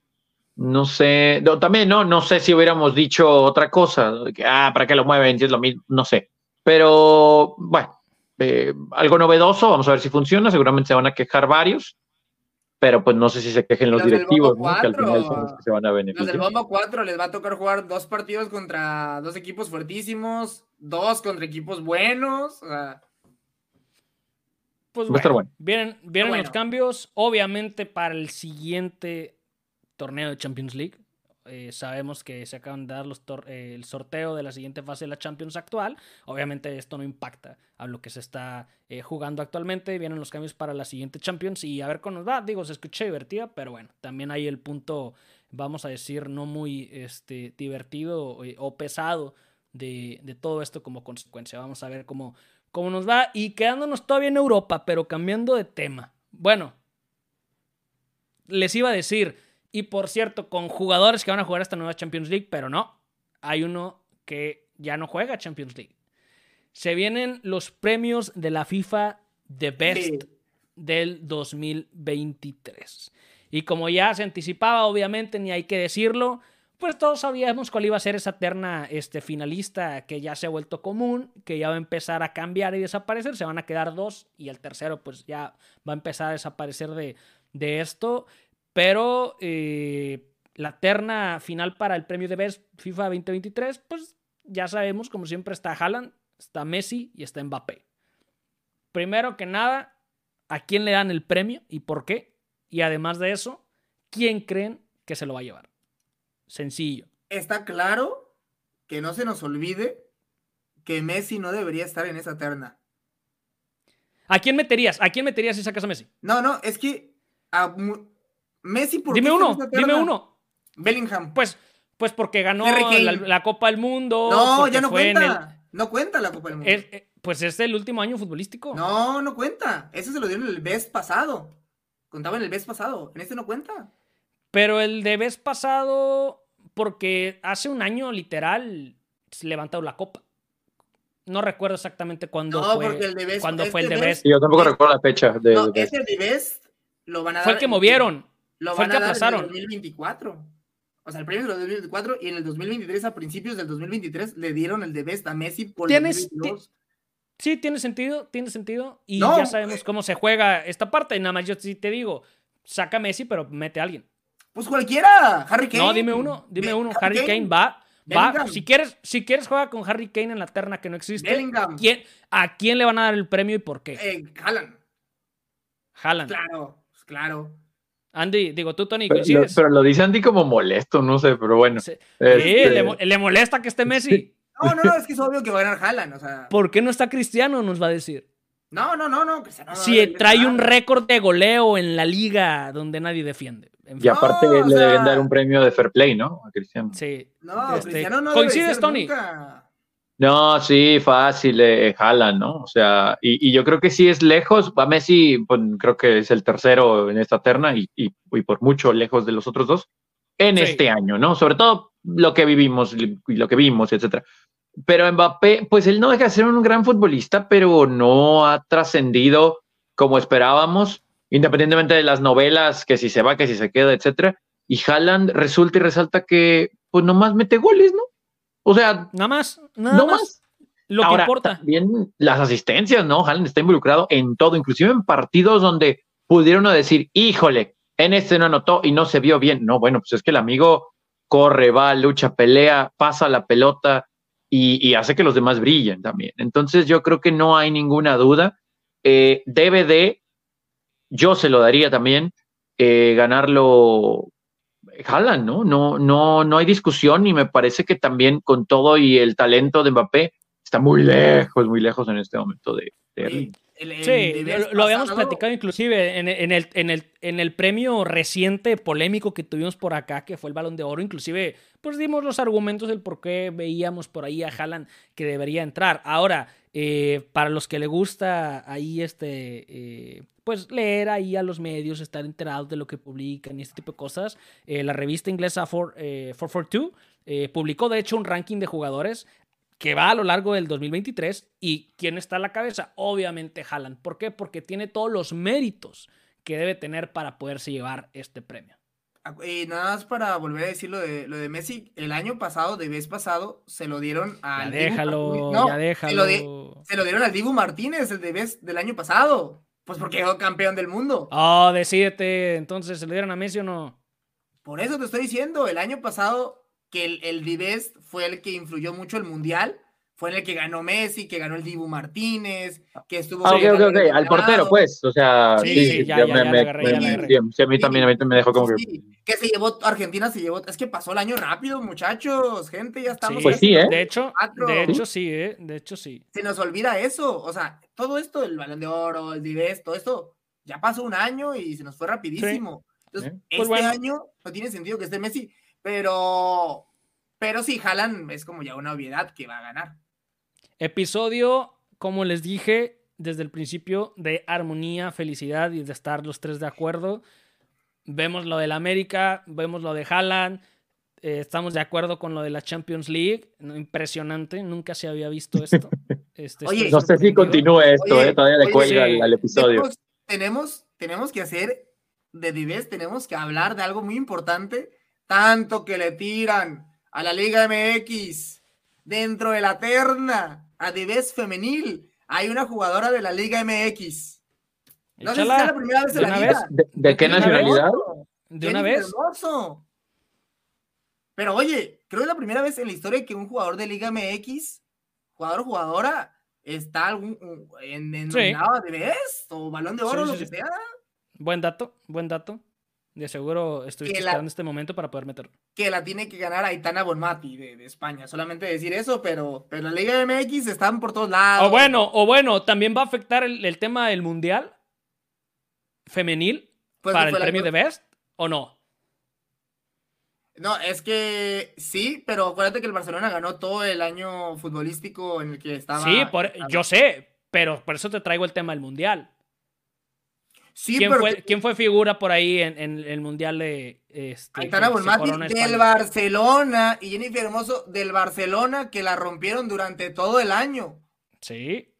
no sé, también no, no sé si hubiéramos dicho otra cosa, que, ah, ¿para qué lo mueven? Si es lo mismo, no sé. Pero bueno, eh, algo novedoso, vamos a ver si funciona, seguramente se van a quejar varios, pero pues no sé si se quejen los, directivos, que al final son los que se van a beneficiar. Los del Bombo 4 les va a tocar jugar dos partidos contra dos equipos fuertísimos, dos contra equipos buenos, Pues bueno, vienen, vienen los cambios, obviamente para el siguiente torneo de Champions League. Eh, sabemos que se acaban de dar los eh, el sorteo de la siguiente fase de la Champions actual. Obviamente esto no impacta a lo que se está eh, jugando actualmente. Vienen los cambios para la siguiente Champions y a ver cómo nos va. Digo, se escucha divertida, pero bueno, también hay el punto vamos a decir, no muy este, divertido eh, o, pesado de, de, todo esto como consecuencia. Vamos a ver cómo, cómo nos va y quedándonos todavía en Europa, pero cambiando de tema. Bueno, les iba a decir, y por cierto, con jugadores que van a jugar esta nueva Champions League, pero no, hay uno que ya no juega Champions League. Se vienen los premios de la FIFA The Best del 2023. Y como ya se anticipaba, obviamente, ni hay que decirlo, pues todos sabíamos cuál iba a ser esa terna este, finalista que ya se ha vuelto común, que ya va a empezar a cambiar y desaparecer. Se van a quedar dos y el tercero pues ya va a empezar a desaparecer de, de esto. Pero eh, la terna final para el premio de Best FIFA 2023, pues ya sabemos, como siempre está Haaland, está Messi y está Mbappé. Primero que nada, ¿a quién le dan el premio y por qué? Y además de eso, ¿quién creen que se lo va a llevar? Sencillo. Está claro que no se nos olvide que Messi no debería estar en esa terna. ¿A quién meterías? ¿A quién meterías si sacas a Messi? No, no, es que a Messi por Dime uno, dime uno. Bellingham. Pues, pues porque ganó la, Copa del Mundo. No, ya no cuenta. No cuenta la Copa del Mundo. Eh, pues es el último año futbolístico. No, no cuenta. Eso se lo dieron el mes pasado. Contaba en el mes pasado. En este no cuenta. Pero el de mes pasado, porque hace un año literal se levantó la copa. No recuerdo exactamente cuándo fue, el cuándo fue el de Best. Yo tampoco recuerdo la fecha. De, no, ese de Best lo van a dar. Fue el que movieron. Lo el que aplazaron. En el 2024. O sea, el premio es el 2024 y en el 2023, a principios del 2023, le dieron el de Best a Messi por ¿Tienes, Sí, tiene sentido, tiene sentido. Y ya sabemos cómo se juega esta parte. Nada más yo sí te digo, saca a Messi, pero mete a alguien. Pues cualquiera, Harry Kane. No, dime uno, dime uno. Harry, Kane, va. Va, si quieres, si quieres juega con Harry Kane en la terna que no existe. ¿Quién, ¿A quién le van a dar el premio y por qué? Eh, Haaland. Haaland. Claro, pues claro. Andy, digo tú, Tony, pero, pero, lo dice Andy como molesto, no sé, pero bueno. Sí, este le, molesta que esté Messi. No, no, no, es que es obvio que va a ganar Haaland, o sea. ¿Por qué no está Cristiano? Nos va a decir. No, no, no, no. si trae un récord de goleo en la liga donde nadie defiende. y aparte le deben dar un premio de fair play, ¿no? A Cristiano. Sí. No, este, Cristiano no ¿Coincides, Tony? No, sí, fácil, eh, ¿no? O sea, y, yo creo que sí es lejos. A Messi, pues, creo que es el tercero en esta terna y, y, por mucho lejos de los otros dos en este año, ¿no? Sobre todo lo que vivimos y lo que vimos, etcétera. Pero Mbappé, pues él no deja de ser un gran futbolista, pero no ha trascendido como esperábamos, independientemente de las novelas, que si se va, que si se queda, etcétera. Y Haaland resulta y resalta que, pues nomás mete goles, ¿no? O sea, nada más, nada más. Lo que importa. También las asistencias, ¿no? Haaland está involucrado en todo, inclusive en partidos donde pudieron decir, híjole, en este no anotó y no se vio bien. No, bueno, pues es que el amigo corre, va, lucha, pelea, pasa la pelota y, hace que los demás brillen también. Entonces yo creo que no hay ninguna duda. Eh, debe de, yo se lo daría también, eh, ganarlo Haaland, ¿no? No, no, no hay discusión y me parece que también con todo y el talento de Mbappé está muy lejos, muy lejos en este momento de, de sí, lo, habíamos platicado inclusive en, el, en, el, en el premio reciente polémico que tuvimos por acá, que fue el Balón de Oro, inclusive pues dimos los argumentos del por qué veíamos por ahí a Haaland que debería entrar. Ahora, eh, para los que le gusta ahí este... Eh, pues leer ahí a los medios, estar enterados de lo que publican y este tipo de cosas. Eh, la revista inglesa 442 publicó de hecho un ranking de jugadores que va a lo largo del 2023 y quién está a la cabeza, obviamente Haaland. ¿Por qué? Porque tiene todos los méritos que debe tener para poderse llevar este premio. Y nada más para volver a decir lo de, lo de Messi, el año pasado, de vez pasado, se lo dieron al. Ya déjalo, ya déjalo. Se lo, dieron al Dibu Martínez, el de vez del año pasado. Pues porque quedó campeón del mundo. Oh, decídete, entonces, ¿se lo dieron a Messi o no? Por eso te estoy diciendo, el año pasado que el, el fue el que influyó mucho el Mundial, fue el que ganó Messi, que ganó el Dibu Martínez, que estuvo... Ah, ok, ok, ok, al portero, pues, o sea... Sí, sí, ya, ya, ya, me, Sí, a mí también, a mí me dejó como que... que se llevó, Argentina se llevó, es que pasó el año rápido, muchachos, gente, ya estamos... pues sí, ¿eh? De hecho, de hecho sí, ¿eh? De hecho sí. Se nos olvida eso, o sea, todo esto, el Balón de Oro, el Dives, todo esto, ya pasó un año y se nos fue rapidísimo. Entonces, pues este año no tiene sentido que esté Messi, pero, pero sí, Haaland es como ya una obviedad que va a ganar. Episodio, como les dije desde el principio, de armonía, felicidad y de estar los tres de acuerdo. Vemos lo del América, vemos lo de Haaland, eh, estamos de acuerdo con lo de la Champions League. Impresionante, nunca se había visto esto. Este, no sé si continúe esto, eh, todavía le cuelga al, episodio. Tenemos, tenemos, que hacer de Dives, tenemos que hablar de algo muy importante, tanto que le tiran a la Liga MX dentro de la terna a Dives femenil. Hay una jugadora de la Liga MX. No sé si es la primera vez en la vida. ¿De, qué nacionalidad? De una vez. Pero oye, creo que es la primera vez en la historia que un jugador de Liga MX, jugador o jugadora, está algún, en, en de best o balón de oro, lo que sea. Buen dato, buen dato. De seguro estoy esperando este momento para poder meterlo. Que la tiene que ganar Aitana Bonmati de, de, España. Solamente decir eso, pero, pero la Liga MX están por todos lados. O bueno, o bueno, también va a afectar el, tema del Mundial femenil pues para el premio de Best, ¿o no? No, es que sí, pero acuérdate que el Barcelona ganó todo el año futbolístico en el que estaba. Sí, yo sé, pero por eso te traigo el tema del Mundial. Sí, ¿Quién, fue, ¿Quién fue figura por ahí en, el Mundial de. Este, Aitana del Barcelona y Jennifer Hermoso del Barcelona que la rompieron durante todo el año. Sí.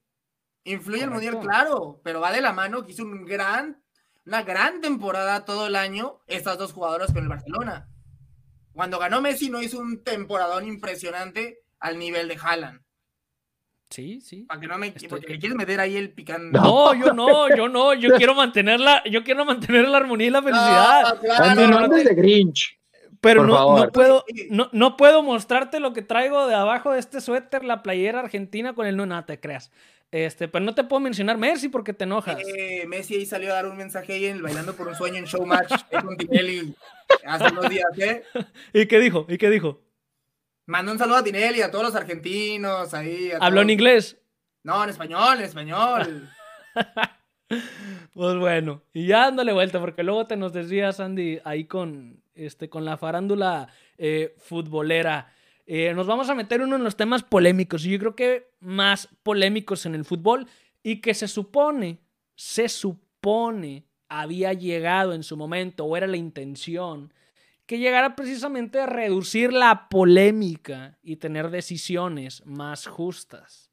Influye el Mundial, claro, pero va de la mano que hizo un gran, una gran temporada todo el año estas dos jugadoras con el Barcelona. Cuando ganó Messi no hizo un temporadón impresionante al nivel de Haaland. Sí, sí. Para que no me, porque quieres meter ahí el picante. No, yo no, yo no, yo quiero mantenerla, yo quiero mantener la armonía y la felicidad. No, de Grinch. Pero no, no, puedo, no, no, puedo mostrarte lo que traigo de abajo de este suéter, la playera argentina con el no, nada, te creas. Este, pero no te puedo mencionar Messi porque te enojas. Eh, Messi ahí salió a dar un mensaje ahí en el Bailando por un Sueño en Showmatch con Tinelli hace unos días, ¿eh? ¿Y qué dijo? ¿Y qué dijo? Mandó un saludo a Tinelli, a todos los argentinos ahí. ¿Habló en inglés? No, en español, en español. pues bueno, y ya dándole vuelta, porque luego te nos decías, Andy, ahí con, este, con la farándula eh, futbolera. Eh, nos vamos a meter uno en los temas polémicos, y yo creo que más polémicos en el fútbol, y que se supone, se supone, había llegado en su momento, o era la intención, que llegara precisamente a reducir la polémica y tener decisiones más justas.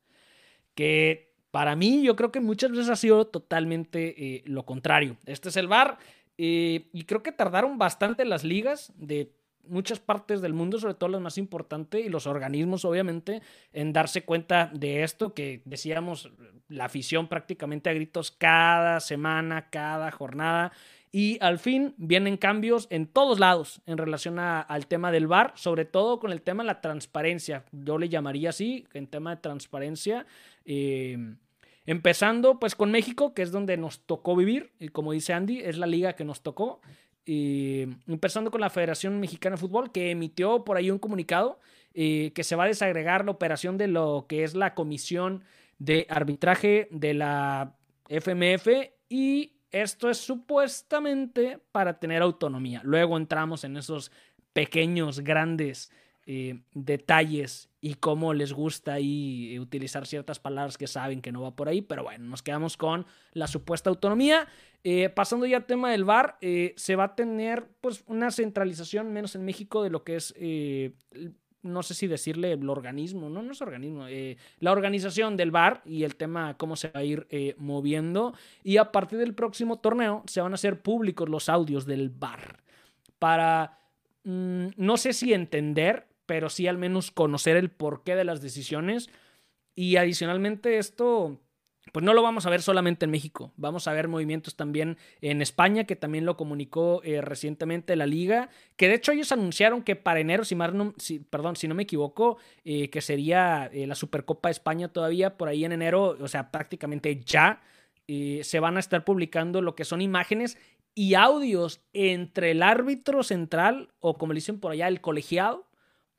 Que para mí yo creo que muchas veces ha sido totalmente eh, lo contrario. Este es el VAR eh, y creo que tardaron bastante las ligas de muchas partes del mundo, sobre todo las más importantes, y los organismos, obviamente, en darse cuenta de esto, que decíamos, la afición prácticamente a gritos cada semana, cada jornada, y al fin vienen cambios en todos lados en relación al tema del VAR, sobre todo con el tema de la transparencia. Yo le llamaría así, en tema de transparencia. Eh, empezando pues con México, que es donde nos tocó vivir, y como dice Andy, es la liga que nos tocó. Empezando con la Federación Mexicana de Fútbol, que emitió por ahí un comunicado eh, que se va a desagregar la operación de lo que es la comisión de arbitraje de la FMF y esto es supuestamente para tener autonomía. Luego entramos en esos pequeños, grandes eh, detalles y cómo les gusta ahí utilizar ciertas palabras que saben que no va por ahí, pero bueno, nos quedamos con la supuesta autonomía. Eh, pasando ya al tema del VAR, eh, se va a tener pues una centralización, menos en México, de lo que es no sé si decirle el organismo, no, no es organismo, eh, la organización del bar y el tema cómo se va a ir eh, moviendo. Y a partir del próximo torneo se van a hacer públicos los audios del bar para, mm, no sé si entender, pero sí al menos conocer el porqué de las decisiones. Y adicionalmente esto pues no lo vamos a ver solamente en México, vamos a ver movimientos también en España, que también lo comunicó eh, recientemente la liga, que de hecho ellos anunciaron que para enero, si, no, si perdón, si no me equivoco, eh, que sería eh, la Supercopa de España todavía por ahí en enero, o sea, prácticamente ya, se van a estar publicando lo que son imágenes y audios entre el árbitro central, o como le dicen por allá, el colegiado,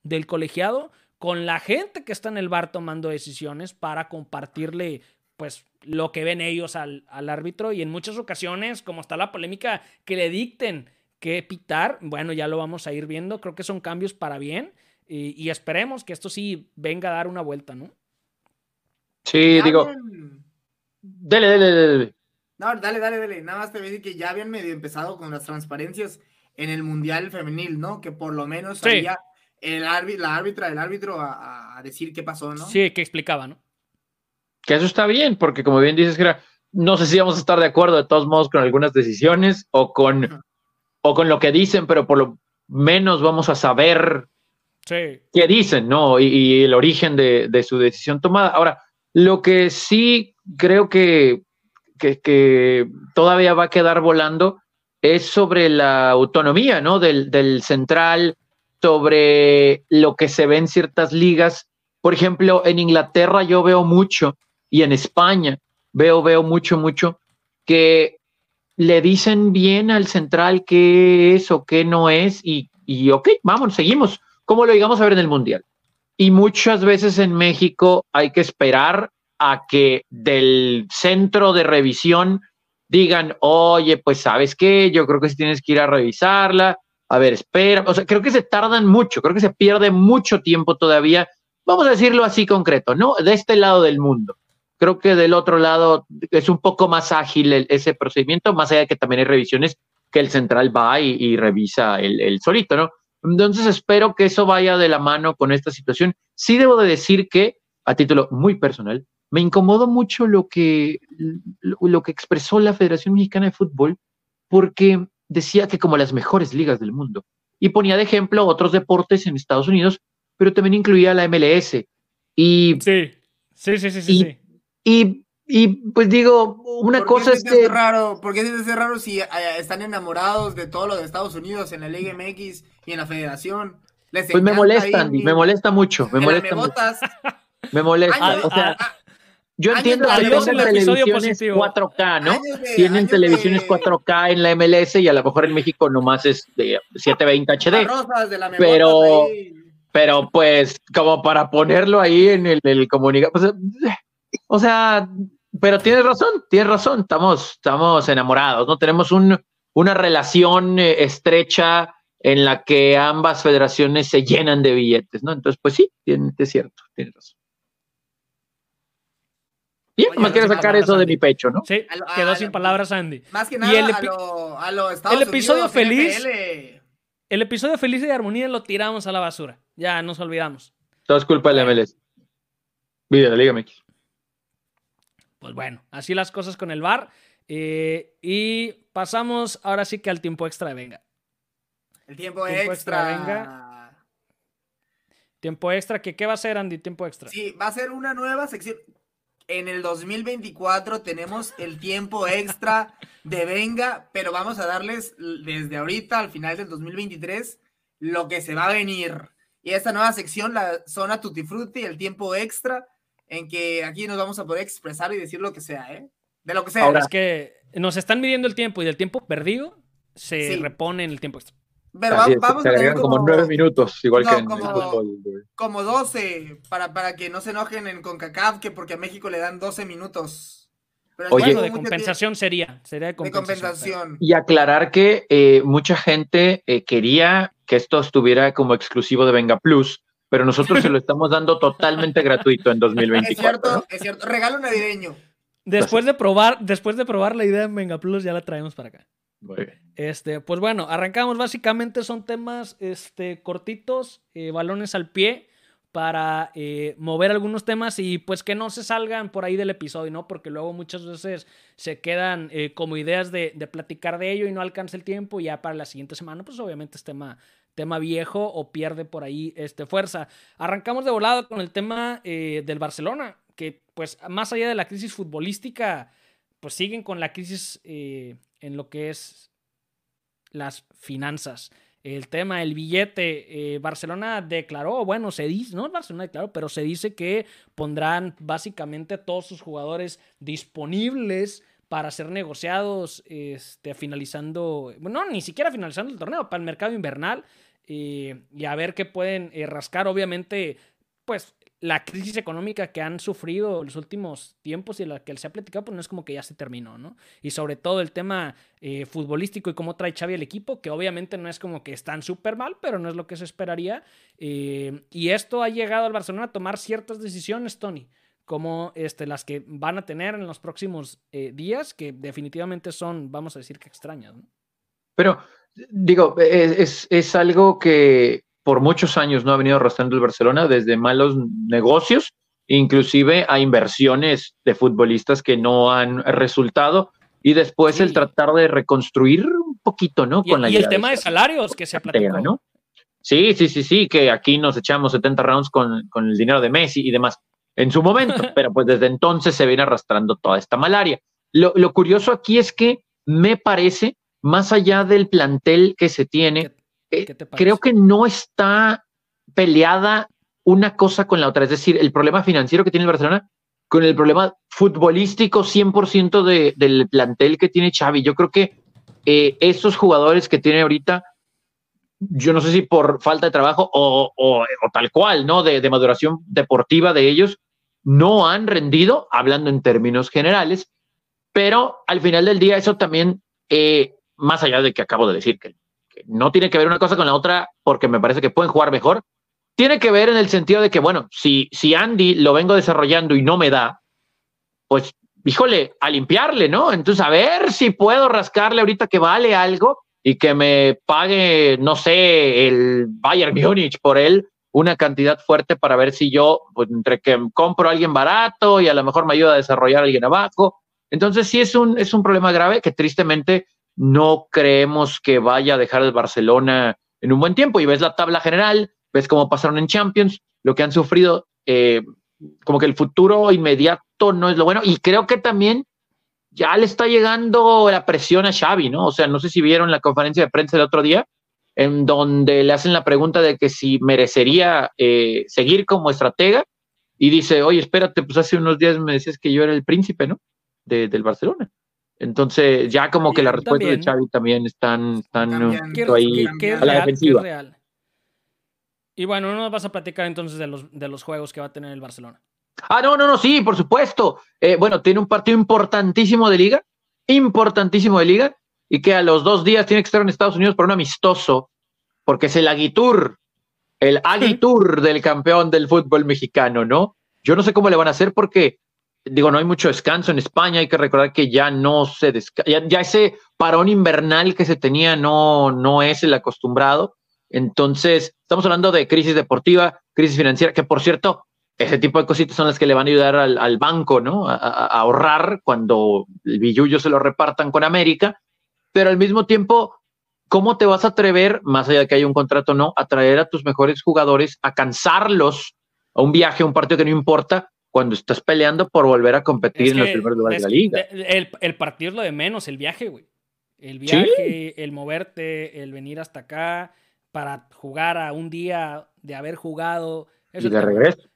del colegiado, con la gente que está en el bar tomando decisiones para compartirle pues lo que ven ellos al, árbitro y en muchas ocasiones, como está la polémica, que le dicten que pitar. Bueno, ya lo vamos a ir viendo. Creo que son cambios para bien y, esperemos que esto sí venga a dar una vuelta, ¿no? Sí, digo. Dale, dale, dale. No, dale, dale, dale. Nada más te voy a decir que ya habían medio empezado con las transparencias en el Mundial Femenil, ¿no? Que por lo menos salía el la árbitra, el árbitro a, decir qué pasó, ¿no? Sí, que explicaba, ¿no? Que eso está bien, porque como bien dices, no sé si vamos a estar de acuerdo de todos modos con algunas decisiones o con, o con lo que dicen, pero por lo menos vamos a saber qué dicen, ¿no? Y, el origen de, de, su decisión tomada. Ahora, lo que sí creo que, que, que, todavía va a quedar volando es sobre la autonomía, ¿no? Del, del central, sobre lo que se ve en ciertas ligas. Por ejemplo, en Inglaterra yo veo mucho y en España veo, veo mucho, mucho que le dicen bien al central qué es o qué no es y, y ok, vamos, seguimos, como lo digamos a ver en el Mundial. Y muchas veces en México hay que esperar a que del centro de revisión digan, oye, pues sabes qué, yo creo que si tienes que ir a revisarla, a ver, espera, o sea, creo que se tardan mucho, creo que se pierde mucho tiempo todavía, vamos a decirlo así concreto, ¿no? De este lado del mundo. Creo que del otro lado es un poco más ágil ese procedimiento, más allá de que también hay revisiones que el central va y, revisa el, el, solito, ¿no? Entonces espero que eso vaya de la mano con esta situación. Sí debo de decir que, a título muy personal, me incomodó mucho lo que, lo que expresó la Federación Mexicana de Fútbol, porque decía que como las mejores ligas del mundo. Y ponía de ejemplo otros deportes en Estados Unidos, pero también incluía la MLS. Y, sí, sí, sí, sí, sí. Y, y, pues digo, una cosa es que... Raro, ¿Por qué es raro si eh, están enamorados de todo lo de Estados Unidos en la Liga MX y en la Federación? pues me molesta, me molesta mucho, me molesta mucho. Me molesta, o sea... Yo entiendo que tienen televisiones 4K, ¿no? tienen televisiones 4K en la MLS y a lo mejor en México nomás es de 720 HD. pero, pero pues como para ponerlo ahí en el, el comunicado, pues, o sea, pero tienes razón, tienes razón, estamos, estamos enamorados, ¿no? Tenemos un, una relación eh, estrecha en la que ambas federaciones se llenan de billetes, ¿no? Entonces, pues sí, es cierto, tienes razón. Y más quiero sacar eso de mi pecho, ¿no? Sí, quedó sin palabras, Andy. Más que nada a, lo, el episodio feliz. El episodio feliz de armonía lo tiramos a la basura. Ya nos olvidamos. Todo es culpa del MLS. Vida de Liga MX. Pues bueno, así las cosas con el bar. Eh, y pasamos ahora sí que al tiempo extra de venga. El tiempo, extra. venga. Tiempo extra, ¿qué, ¿qué va a ser, Andy? Tiempo extra. Sí, va a ser una nueva sección en el 2024 tenemos el tiempo extra de venga, pero vamos a darles desde ahorita al final del 2023 lo que se va a venir. Y esta nueva sección, la zona Tutti Frutti, el tiempo extra, en que aquí nos vamos a poder expresar y decir lo que sea, ¿eh? De lo que sea. Ahora es que nos están midiendo el tiempo y del tiempo perdido se repone en el tiempo extra. Pero vamos a tener como, nueve minutos, igual que en como, el fútbol. Como doce, para, para que no se enojen en CONCACAF, que porque a México le dan doce minutos. Pero Oye, de compensación sería, sería de compensación. Y aclarar que eh, mucha gente eh, quería que esto estuviera como exclusivo de Venga Plus, pero nosotros se lo estamos dando totalmente gratuito en 2024. Es cierto, es cierto. Regalo navideño. Después de probar, después de probar la idea en Venga Plus, ya la traemos para acá. Este, pues bueno, arrancamos. Básicamente son temas este, cortitos, eh, balones al pie, para eh, mover algunos temas y pues que no se salgan por ahí del episodio, ¿no? Porque luego muchas veces se quedan eh, como ideas de, platicar de ello y no alcanza el tiempo. Y ya para la siguiente semana, pues obviamente es tema, tema viejo o pierde por ahí este, fuerza. Arrancamos de volado con el tema del Barcelona, que pues más allá de la crisis futbolística, pues siguen con la crisis en lo que es las finanzas. El tema, el billete, eh, Barcelona declaró, bueno, se dice, no Barcelona declaró, pero se dice que pondrán básicamente todos sus jugadores disponibles para ser negociados este, finalizando, bueno, ni siquiera finalizando el torneo, para el mercado invernal y a ver qué pueden eh, rascar. Obviamente, pues la crisis económica que han sufrido los últimos tiempos y la que se ha platicado, pues no es como que ya se terminó, ¿no? Y sobre todo el tema eh, futbolístico y cómo trae Xavi el equipo, que obviamente no es como que están súper mal, pero no es lo que se esperaría. Eh, y esto ha llegado al Barcelona a tomar ciertas decisiones, Tony, como este, las que van a tener en los próximos eh, días, que definitivamente son, vamos a decir que extrañas, ¿no? Pero, digo, es, es algo que por muchos años no ha venido arrastrando el Barcelona, desde malos negocios, inclusive a inversiones de futbolistas que no han resultado, y después el tratar de reconstruir un poquito, ¿no? Y, Con la y el tema de, salarios que se ha platicado. ¿no? Sí, sí, sí, sí, que aquí nos echamos 70 rounds con, con el dinero de Messi y demás en su momento, pero pues desde entonces se viene arrastrando toda esta malaria. Lo, lo curioso aquí es que me parece, más allá del plantel que se tiene, eh, creo que no está peleada una cosa con la otra. Es decir, el problema financiero que tiene el Barcelona con el problema futbolístico 100% de, del plantel que tiene Xavi. Yo creo que eh, estos jugadores que tiene ahorita, yo no sé si por falta de trabajo o, o, tal cual, ¿no? De, de, maduración deportiva de ellos, no han rendido, hablando en términos generales, pero al final del día eso también, eh, más allá de que acabo de decir que no tiene que ver una cosa con la otra porque me parece que pueden jugar mejor. Tiene que ver en el sentido de que, bueno, si, si Andy lo vengo desarrollando y no me da, pues, híjole, a limpiarle, ¿no? Entonces, a ver si puedo rascarle ahorita que vale algo y que me pague, no sé, el Bayern Múnich por él una cantidad fuerte para ver si yo, pues, entre que compro a alguien barato y a lo mejor me ayuda a desarrollar a alguien abajo. Entonces, sí es un, es un problema grave que tristemente no creemos que vaya a dejar el Barcelona en un buen tiempo. Y ves la tabla general, ves cómo pasaron en Champions, lo que han sufrido, eh, como que el futuro inmediato no es lo bueno. Y creo que también ya le está llegando la presión a Xavi, ¿no? O sea, no sé si vieron la conferencia de prensa del otro día, en donde le hacen la pregunta de que si merecería eh, seguir como estratega. Y dice, oye, espérate, pues hace unos días me decías que yo era el príncipe, ¿no? del Barcelona. Entonces, ya como que la respuesta de Xavi también están, están ahí a la defensiva. Y bueno, no nos vas a platicar entonces de los, de los juegos que va a tener el Barcelona. Ah, no, no, no, sí, por supuesto. Eh, bueno, tiene un partido importantísimo de liga, importantísimo de liga, y que a los dos días tiene que estar en Estados Unidos por un amistoso, porque es el Aguitur, el Aguitur del campeón del fútbol mexicano, ¿no? Yo no sé cómo le van a hacer porque digo, no hay mucho descanso en España, hay que recordar que ya no se descansa, ya, ese parón invernal que se tenía no, no es el acostumbrado. Entonces, estamos hablando de crisis deportiva, crisis financiera, que por cierto, ese tipo de cositas son las que le van a ayudar al, banco, ¿no? A, ahorrar cuando el billullo se lo repartan con América, pero al mismo tiempo, ¿cómo te vas a atrever, más allá de que haya un contrato o no, a traer a tus mejores jugadores, a cansarlos a un viaje, a un partido que no importa, cuando estás peleando por volver a competir en los primeros lugares de la liga. El, el, partido es lo de menos, el viaje, güey. El viaje, el moverte, el venir hasta acá para jugar a un día de haber jugado. y de regreso.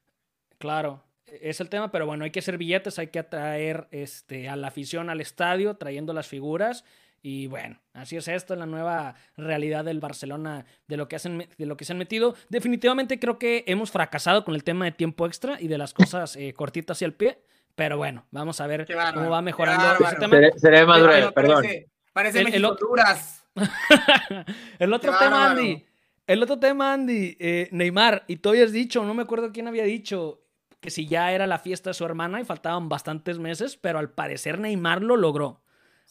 Claro, es el tema, pero bueno, hay que hacer billetes, hay que atraer este, a la afición al estadio, trayendo las figuras y bueno, así es esto, la nueva realidad del Barcelona, de lo, que hacen, de lo que se han metido. Definitivamente creo que hemos fracasado con el tema de tiempo extra y de las cosas eh, cortitas y al pie. Pero bueno, vamos a ver cómo va mejorando ese tema. Seré, más perdón. Parece, el, otro, el otro tema, Andy. El otro tema, Andy. Eh, Neymar, y tú habías dicho, no me acuerdo quién había dicho, que si ya era la fiesta de su hermana y faltaban bastantes meses, pero al parecer Neymar lo logró.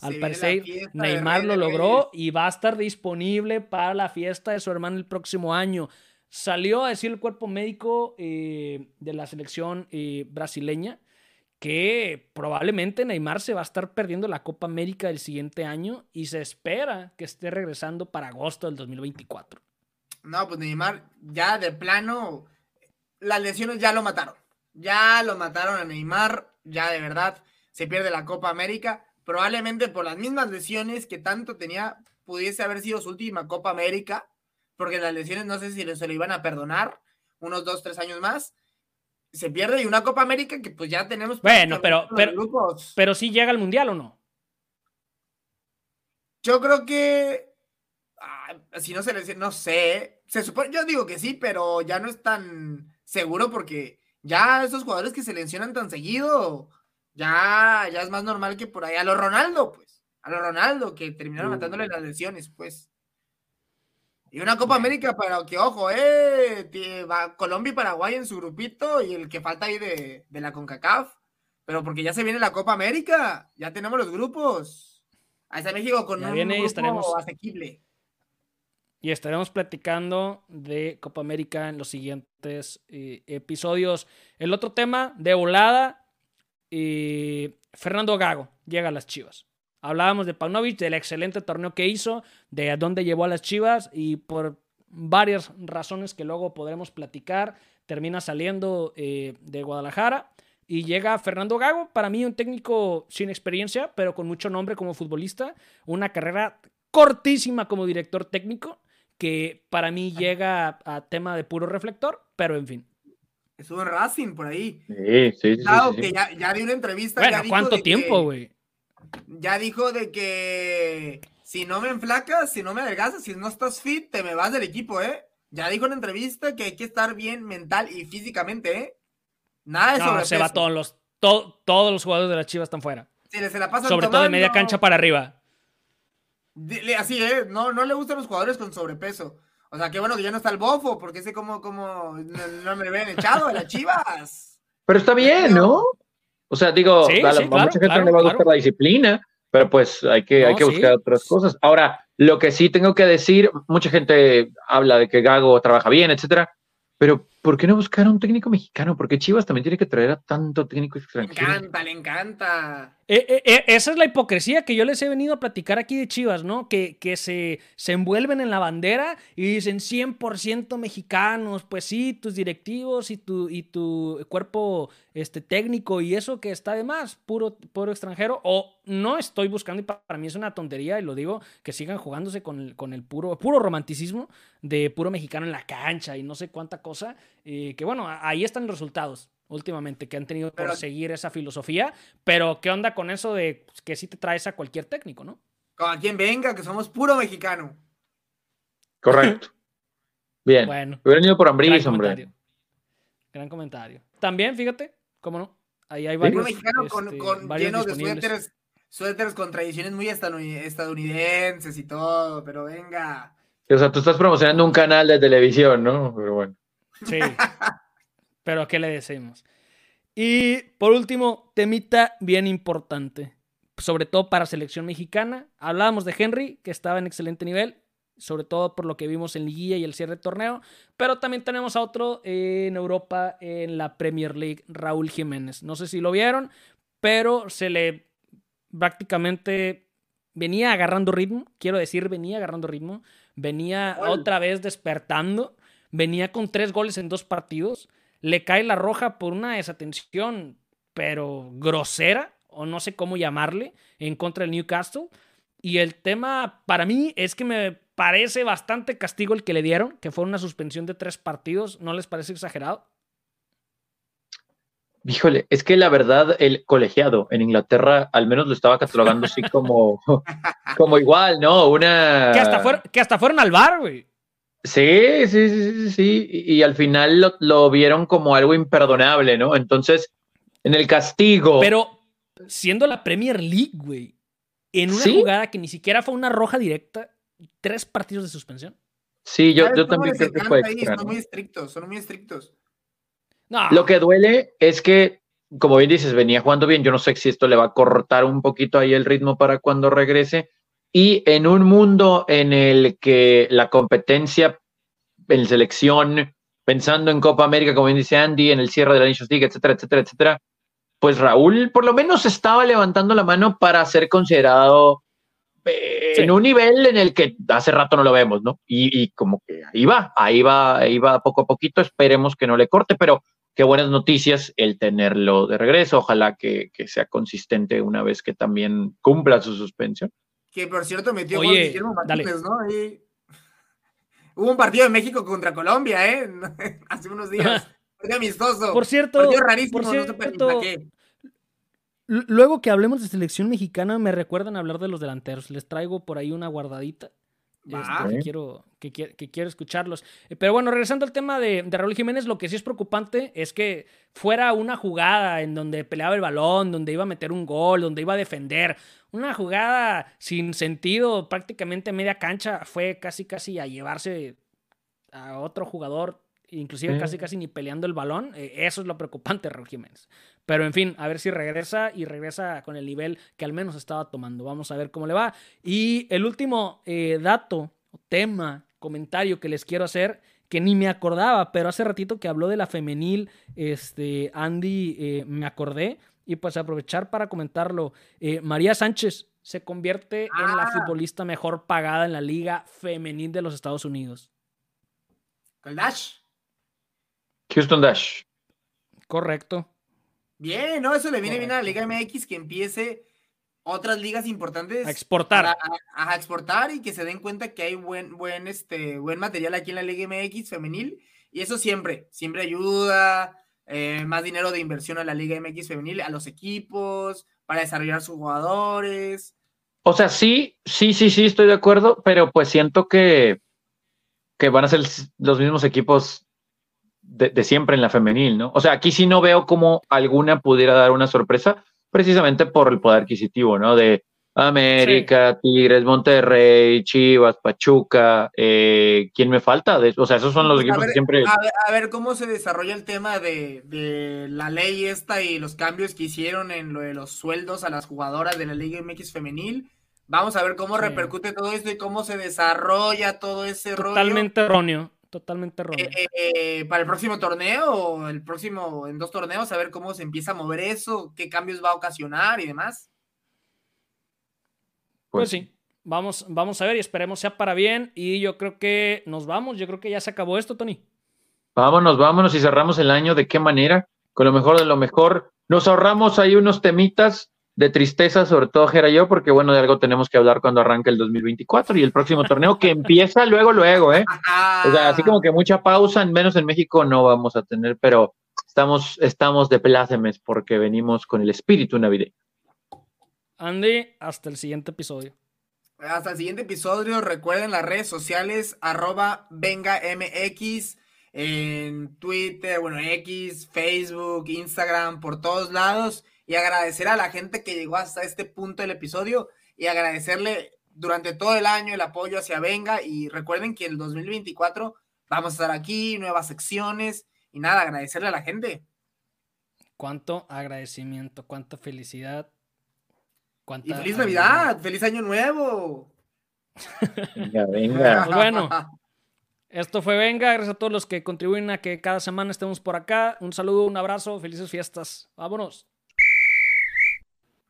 Al parecer, Neymar lo logró y va a estar disponible para la fiesta de su hermano el próximo año. Salió a decir el cuerpo médico eh, de la selección eh, brasileña que probablemente Neymar se va a estar perdiendo la Copa América del siguiente año y se espera que esté regresando para agosto del 2024. No, pues Neymar ya de plano, las lesiones ya lo mataron. Ya lo mataron a Neymar, ya de verdad se pierde la Copa América probablemente por las mismas lesiones que tanto tenía, pudiese haber sido su última Copa América, porque las lesiones no sé si se lo iban a perdonar unos dos, tres años más. Se pierde y una Copa América que pues ya tenemos. Bueno, pero, pero, pero sí llega al Mundial o no. Yo creo que. Ah, si no se le no sé. Se supone, yo digo que sí, pero ya no es tan seguro porque Ya esos jugadores que se lesionan tan seguido, ya, ya es más normal que por ahí. A los Ronaldo, pues. A los Ronaldo, que terminaron matándole las lesiones, pues. Y una Copa América, pero que ojo, eh, va Colombia y Paraguay en su grupito y el que falta ahí de, de la CONCACAF. Pero porque ya se viene la Copa América, ya tenemos los grupos. Ahí está México con un grupo estaremos, asequible. Y estaremos platicando de Copa América en los siguientes eh, episodios. El otro tema de volada, eh, Fernando Gago llega a las Chivas. Hablábamos de Paunovic, del excelente torneo que hizo, de a dónde llevó a las Chivas y por varias razones que luego podremos platicar, termina saliendo eh, de Guadalajara y llega Fernando Gago, para mí un técnico sin experiencia, pero con mucho nombre como futbolista, una carrera cortísima como director técnico, que para mí llega a, tema de puro reflector, pero en fin. Estuvo en Racing por ahí. Sí, sí, sí. que ya, ya di una entrevista. Bueno, ¿cuánto tiempo, güey? Ya dijo de que si no me enflacas, si no me adelgazas, si no estás fit, te me vas del equipo, ¿eh? Ya dijo en entrevista que hay que estar bien mental y físicamente, ¿eh? Nada de no, se va todos los, todos los jugadores de la Chivas están fuera. Sí, se la Sobre todo de media cancha para arriba. Así, ¿eh? No, no le gustan los jugadores con sobrepeso. O sea, qué bueno que ya no está el bofo, porque sé cómo, cómo no, me ven echado de las chivas. Pero está bien, ¿no? O sea, digo, a, mucha gente no le va a gustar la disciplina, pero pues hay que, hay que buscar otras cosas. Ahora, lo que sí tengo que decir, mucha gente habla de que Gago trabaja bien, etcétera, pero ¿por qué no buscar a un técnico mexicano? Porque Chivas también tiene que traer a tanto técnico extranjero. Le encanta, le encanta. Eh, eh, eh, esa es la hipocresía que yo les he venido a platicar aquí de Chivas, ¿no? Que, que se, se envuelven en la bandera y dicen 100% mexicanos. Pues sí, tus directivos y tu, y tu cuerpo este, técnico y eso que está de más, puro, puro extranjero. O no estoy buscando, y para mí es una tontería, y lo digo, que sigan jugándose con el, con el puro, puro romanticismo de puro mexicano en la cancha y no sé cuánta cosa. Que bueno, ahí están los resultados últimamente que han tenido que seguir esa filosofía, pero ¿qué onda con eso de pues, que si te traes a cualquier técnico, no? Con quien venga, que somos puro mexicano. Correcto. Bien. Bueno. Hubiera ido por Ambris, hombre. Comentario. Gran comentario. También, fíjate, cómo no. Ahí hay varios. Puro mexicano con, este, con llenos de suéteres, suéteres con tradiciones muy estadounidenses y todo, pero venga. O sea, tú estás promocionando un canal de televisión, ¿no? Pero bueno. Sí. Pero ¿qué le decimos? Y por último, temita bien importante, sobre todo para selección mexicana. Hablábamos de Henry, que estaba en excelente nivel, sobre todo por lo que vimos en Liguilla y el cierre de torneo, pero también tenemos a otro en Europa en la Premier League, Raúl Jiménez. No sé si lo vieron, pero se le prácticamente venía agarrando ritmo, quiero decir, venía agarrando ritmo, venía otra vez despertando, venía con tres goles en dos partidos le cae la roja por una desatención, pero grosera, o no sé cómo llamarle, en contra del Newcastle. Y el tema para mí es que me parece bastante castigo el que le dieron, que fue una suspensión de tres partidos. ¿No les parece exagerado? Híjole, es que la verdad, el colegiado en Inglaterra al menos lo estaba catalogando así como, como igual, ¿no? Una. Que hasta, que hasta fueron al bar, güey. Sí, sí, sí, sí, Y, al final lo, vieron como algo imperdonable, ¿no? Entonces, en el castigo. Pero siendo la Premier League, güey, en una jugada que ni siquiera fue una roja directa, tres partidos de suspensión. Sí, yo, yo también creo que fue. son muy estrictos, son muy estrictos. Lo que duele es que, como bien dices, venía jugando bien. Yo no sé si esto le va a cortar un poquito ahí el ritmo para cuando regrese y en un mundo en el que la competencia en selección, pensando en Copa América, como dice Andy, en el cierre de la Nations League, etcétera, etcétera, etcétera, pues Raúl por lo menos estaba levantando la mano para ser considerado eh, en un nivel en el que hace rato no lo vemos, ¿no? Y, como que ahí va, ahí va, ahí va poco a poquito, esperemos que no le corte, pero qué buenas noticias el tenerlo de regreso, ojalá que sea consistente una vez que también cumpla su suspensión que por cierto metió Oye, Guillermo Martínez, ¿no? Hubo un partido de México contra Colombia, ¿eh? Hace unos días. Partido amistoso. Por cierto, partido rarísimo, por cierto, no qué. Luego que hablemos de selección mexicana, me recuerdan hablar de los delanteros. Les traigo por ahí una guardadita. Este, que, quiero, que, quiero escucharlos. Eh, pero bueno, regresando al tema de, de, Raúl Jiménez, lo que sí es preocupante es que fuera una jugada en donde peleaba el balón, donde iba a meter un gol, donde iba a defender, una jugada sin sentido, prácticamente media cancha, fue casi casi a llevarse a otro jugador inclusive casi casi ni peleando el balón. Eh, eso es lo preocupante, Raúl Jiménez. Pero en fin, a ver si regresa y regresa con el nivel que al menos estaba tomando. Vamos a ver cómo le va. Y el último eh, dato, tema, comentario que les quiero hacer, que ni me acordaba, pero hace ratito que habló de la femenil, este, Andy, eh, me acordé. Y pues aprovechar para comentarlo. María Sánchez se convierte en la ah. futbolista mejor pagada en la liga femenil de los Estados Unidos. ¿El Dash? Houston Dash. Correcto. Bien, ¿no? Eso le viene bien a la Liga MX que empiece otras ligas importantes a exportar. A, exportar y que se den cuenta que hay buen, buen, este, buen material aquí en la Liga MX femenil. Y eso siempre, siempre ayuda. Eh, más dinero de inversión a la Liga MX femenil, a los equipos, para desarrollar sus jugadores. O sea, sí, sí, sí, sí, estoy de acuerdo, pero pues siento que, que van a ser los mismos equipos de, siempre en la femenil, ¿no? O sea, aquí sí no veo cómo alguna pudiera dar una sorpresa, precisamente por el poder adquisitivo, ¿no? De América, Tigres, Monterrey, Chivas, Pachuca, eh, ¿quién me falta? o sea, esos son los equipos que siempre... A ver, cómo se desarrolla el tema de, de, la ley esta y los cambios que hicieron en lo de los sueldos a las jugadoras de la Liga MX femenil. Vamos a ver cómo repercute todo esto y cómo se desarrolla todo ese rollo. Totalmente erróneo totalmente erróneo. Eh, eh, para el próximo torneo, el próximo, en dos torneos, a ver cómo se empieza a mover eso, qué cambios va a ocasionar y demás. Pues, pues sí, vamos, vamos a ver y esperemos sea para bien. Y yo creo que nos vamos, yo creo que ya se acabó esto, Tony. Vámonos, vámonos y cerramos el año de qué manera, con lo mejor de lo mejor. Nos ahorramos ahí unos temitas de tristeza, sobre todo Jera yo, porque bueno, de algo tenemos que hablar cuando arranque el 2024 y el próximo torneo que empieza luego, luego, ¿eh? O sea, así como que mucha pausa, menos en México no vamos a tener, pero estamos, estamos de plácemes porque venimos con el espíritu navideño. Andy, hasta el siguiente episodio. Hasta el siguiente episodio. Recuerden las redes sociales, arroba vengamx, en Twitter, bueno, X, Facebook, Instagram, por todos lados y agradecer a la gente que llegó hasta este punto del episodio y agradecerle durante todo el año el apoyo hacia Venga y recuerden que el 2024 vamos a estar aquí, nuevas secciones y nada, agradecerle a la gente. Cuánto agradecimiento, cuánta felicidad. y feliz Navidad, feliz año nuevo. Venga, venga. Pues bueno, esto fue Venga, gracias a todos los que contribuyen a que cada semana estemos por acá. Un saludo, un abrazo, felices fiestas. Vámonos.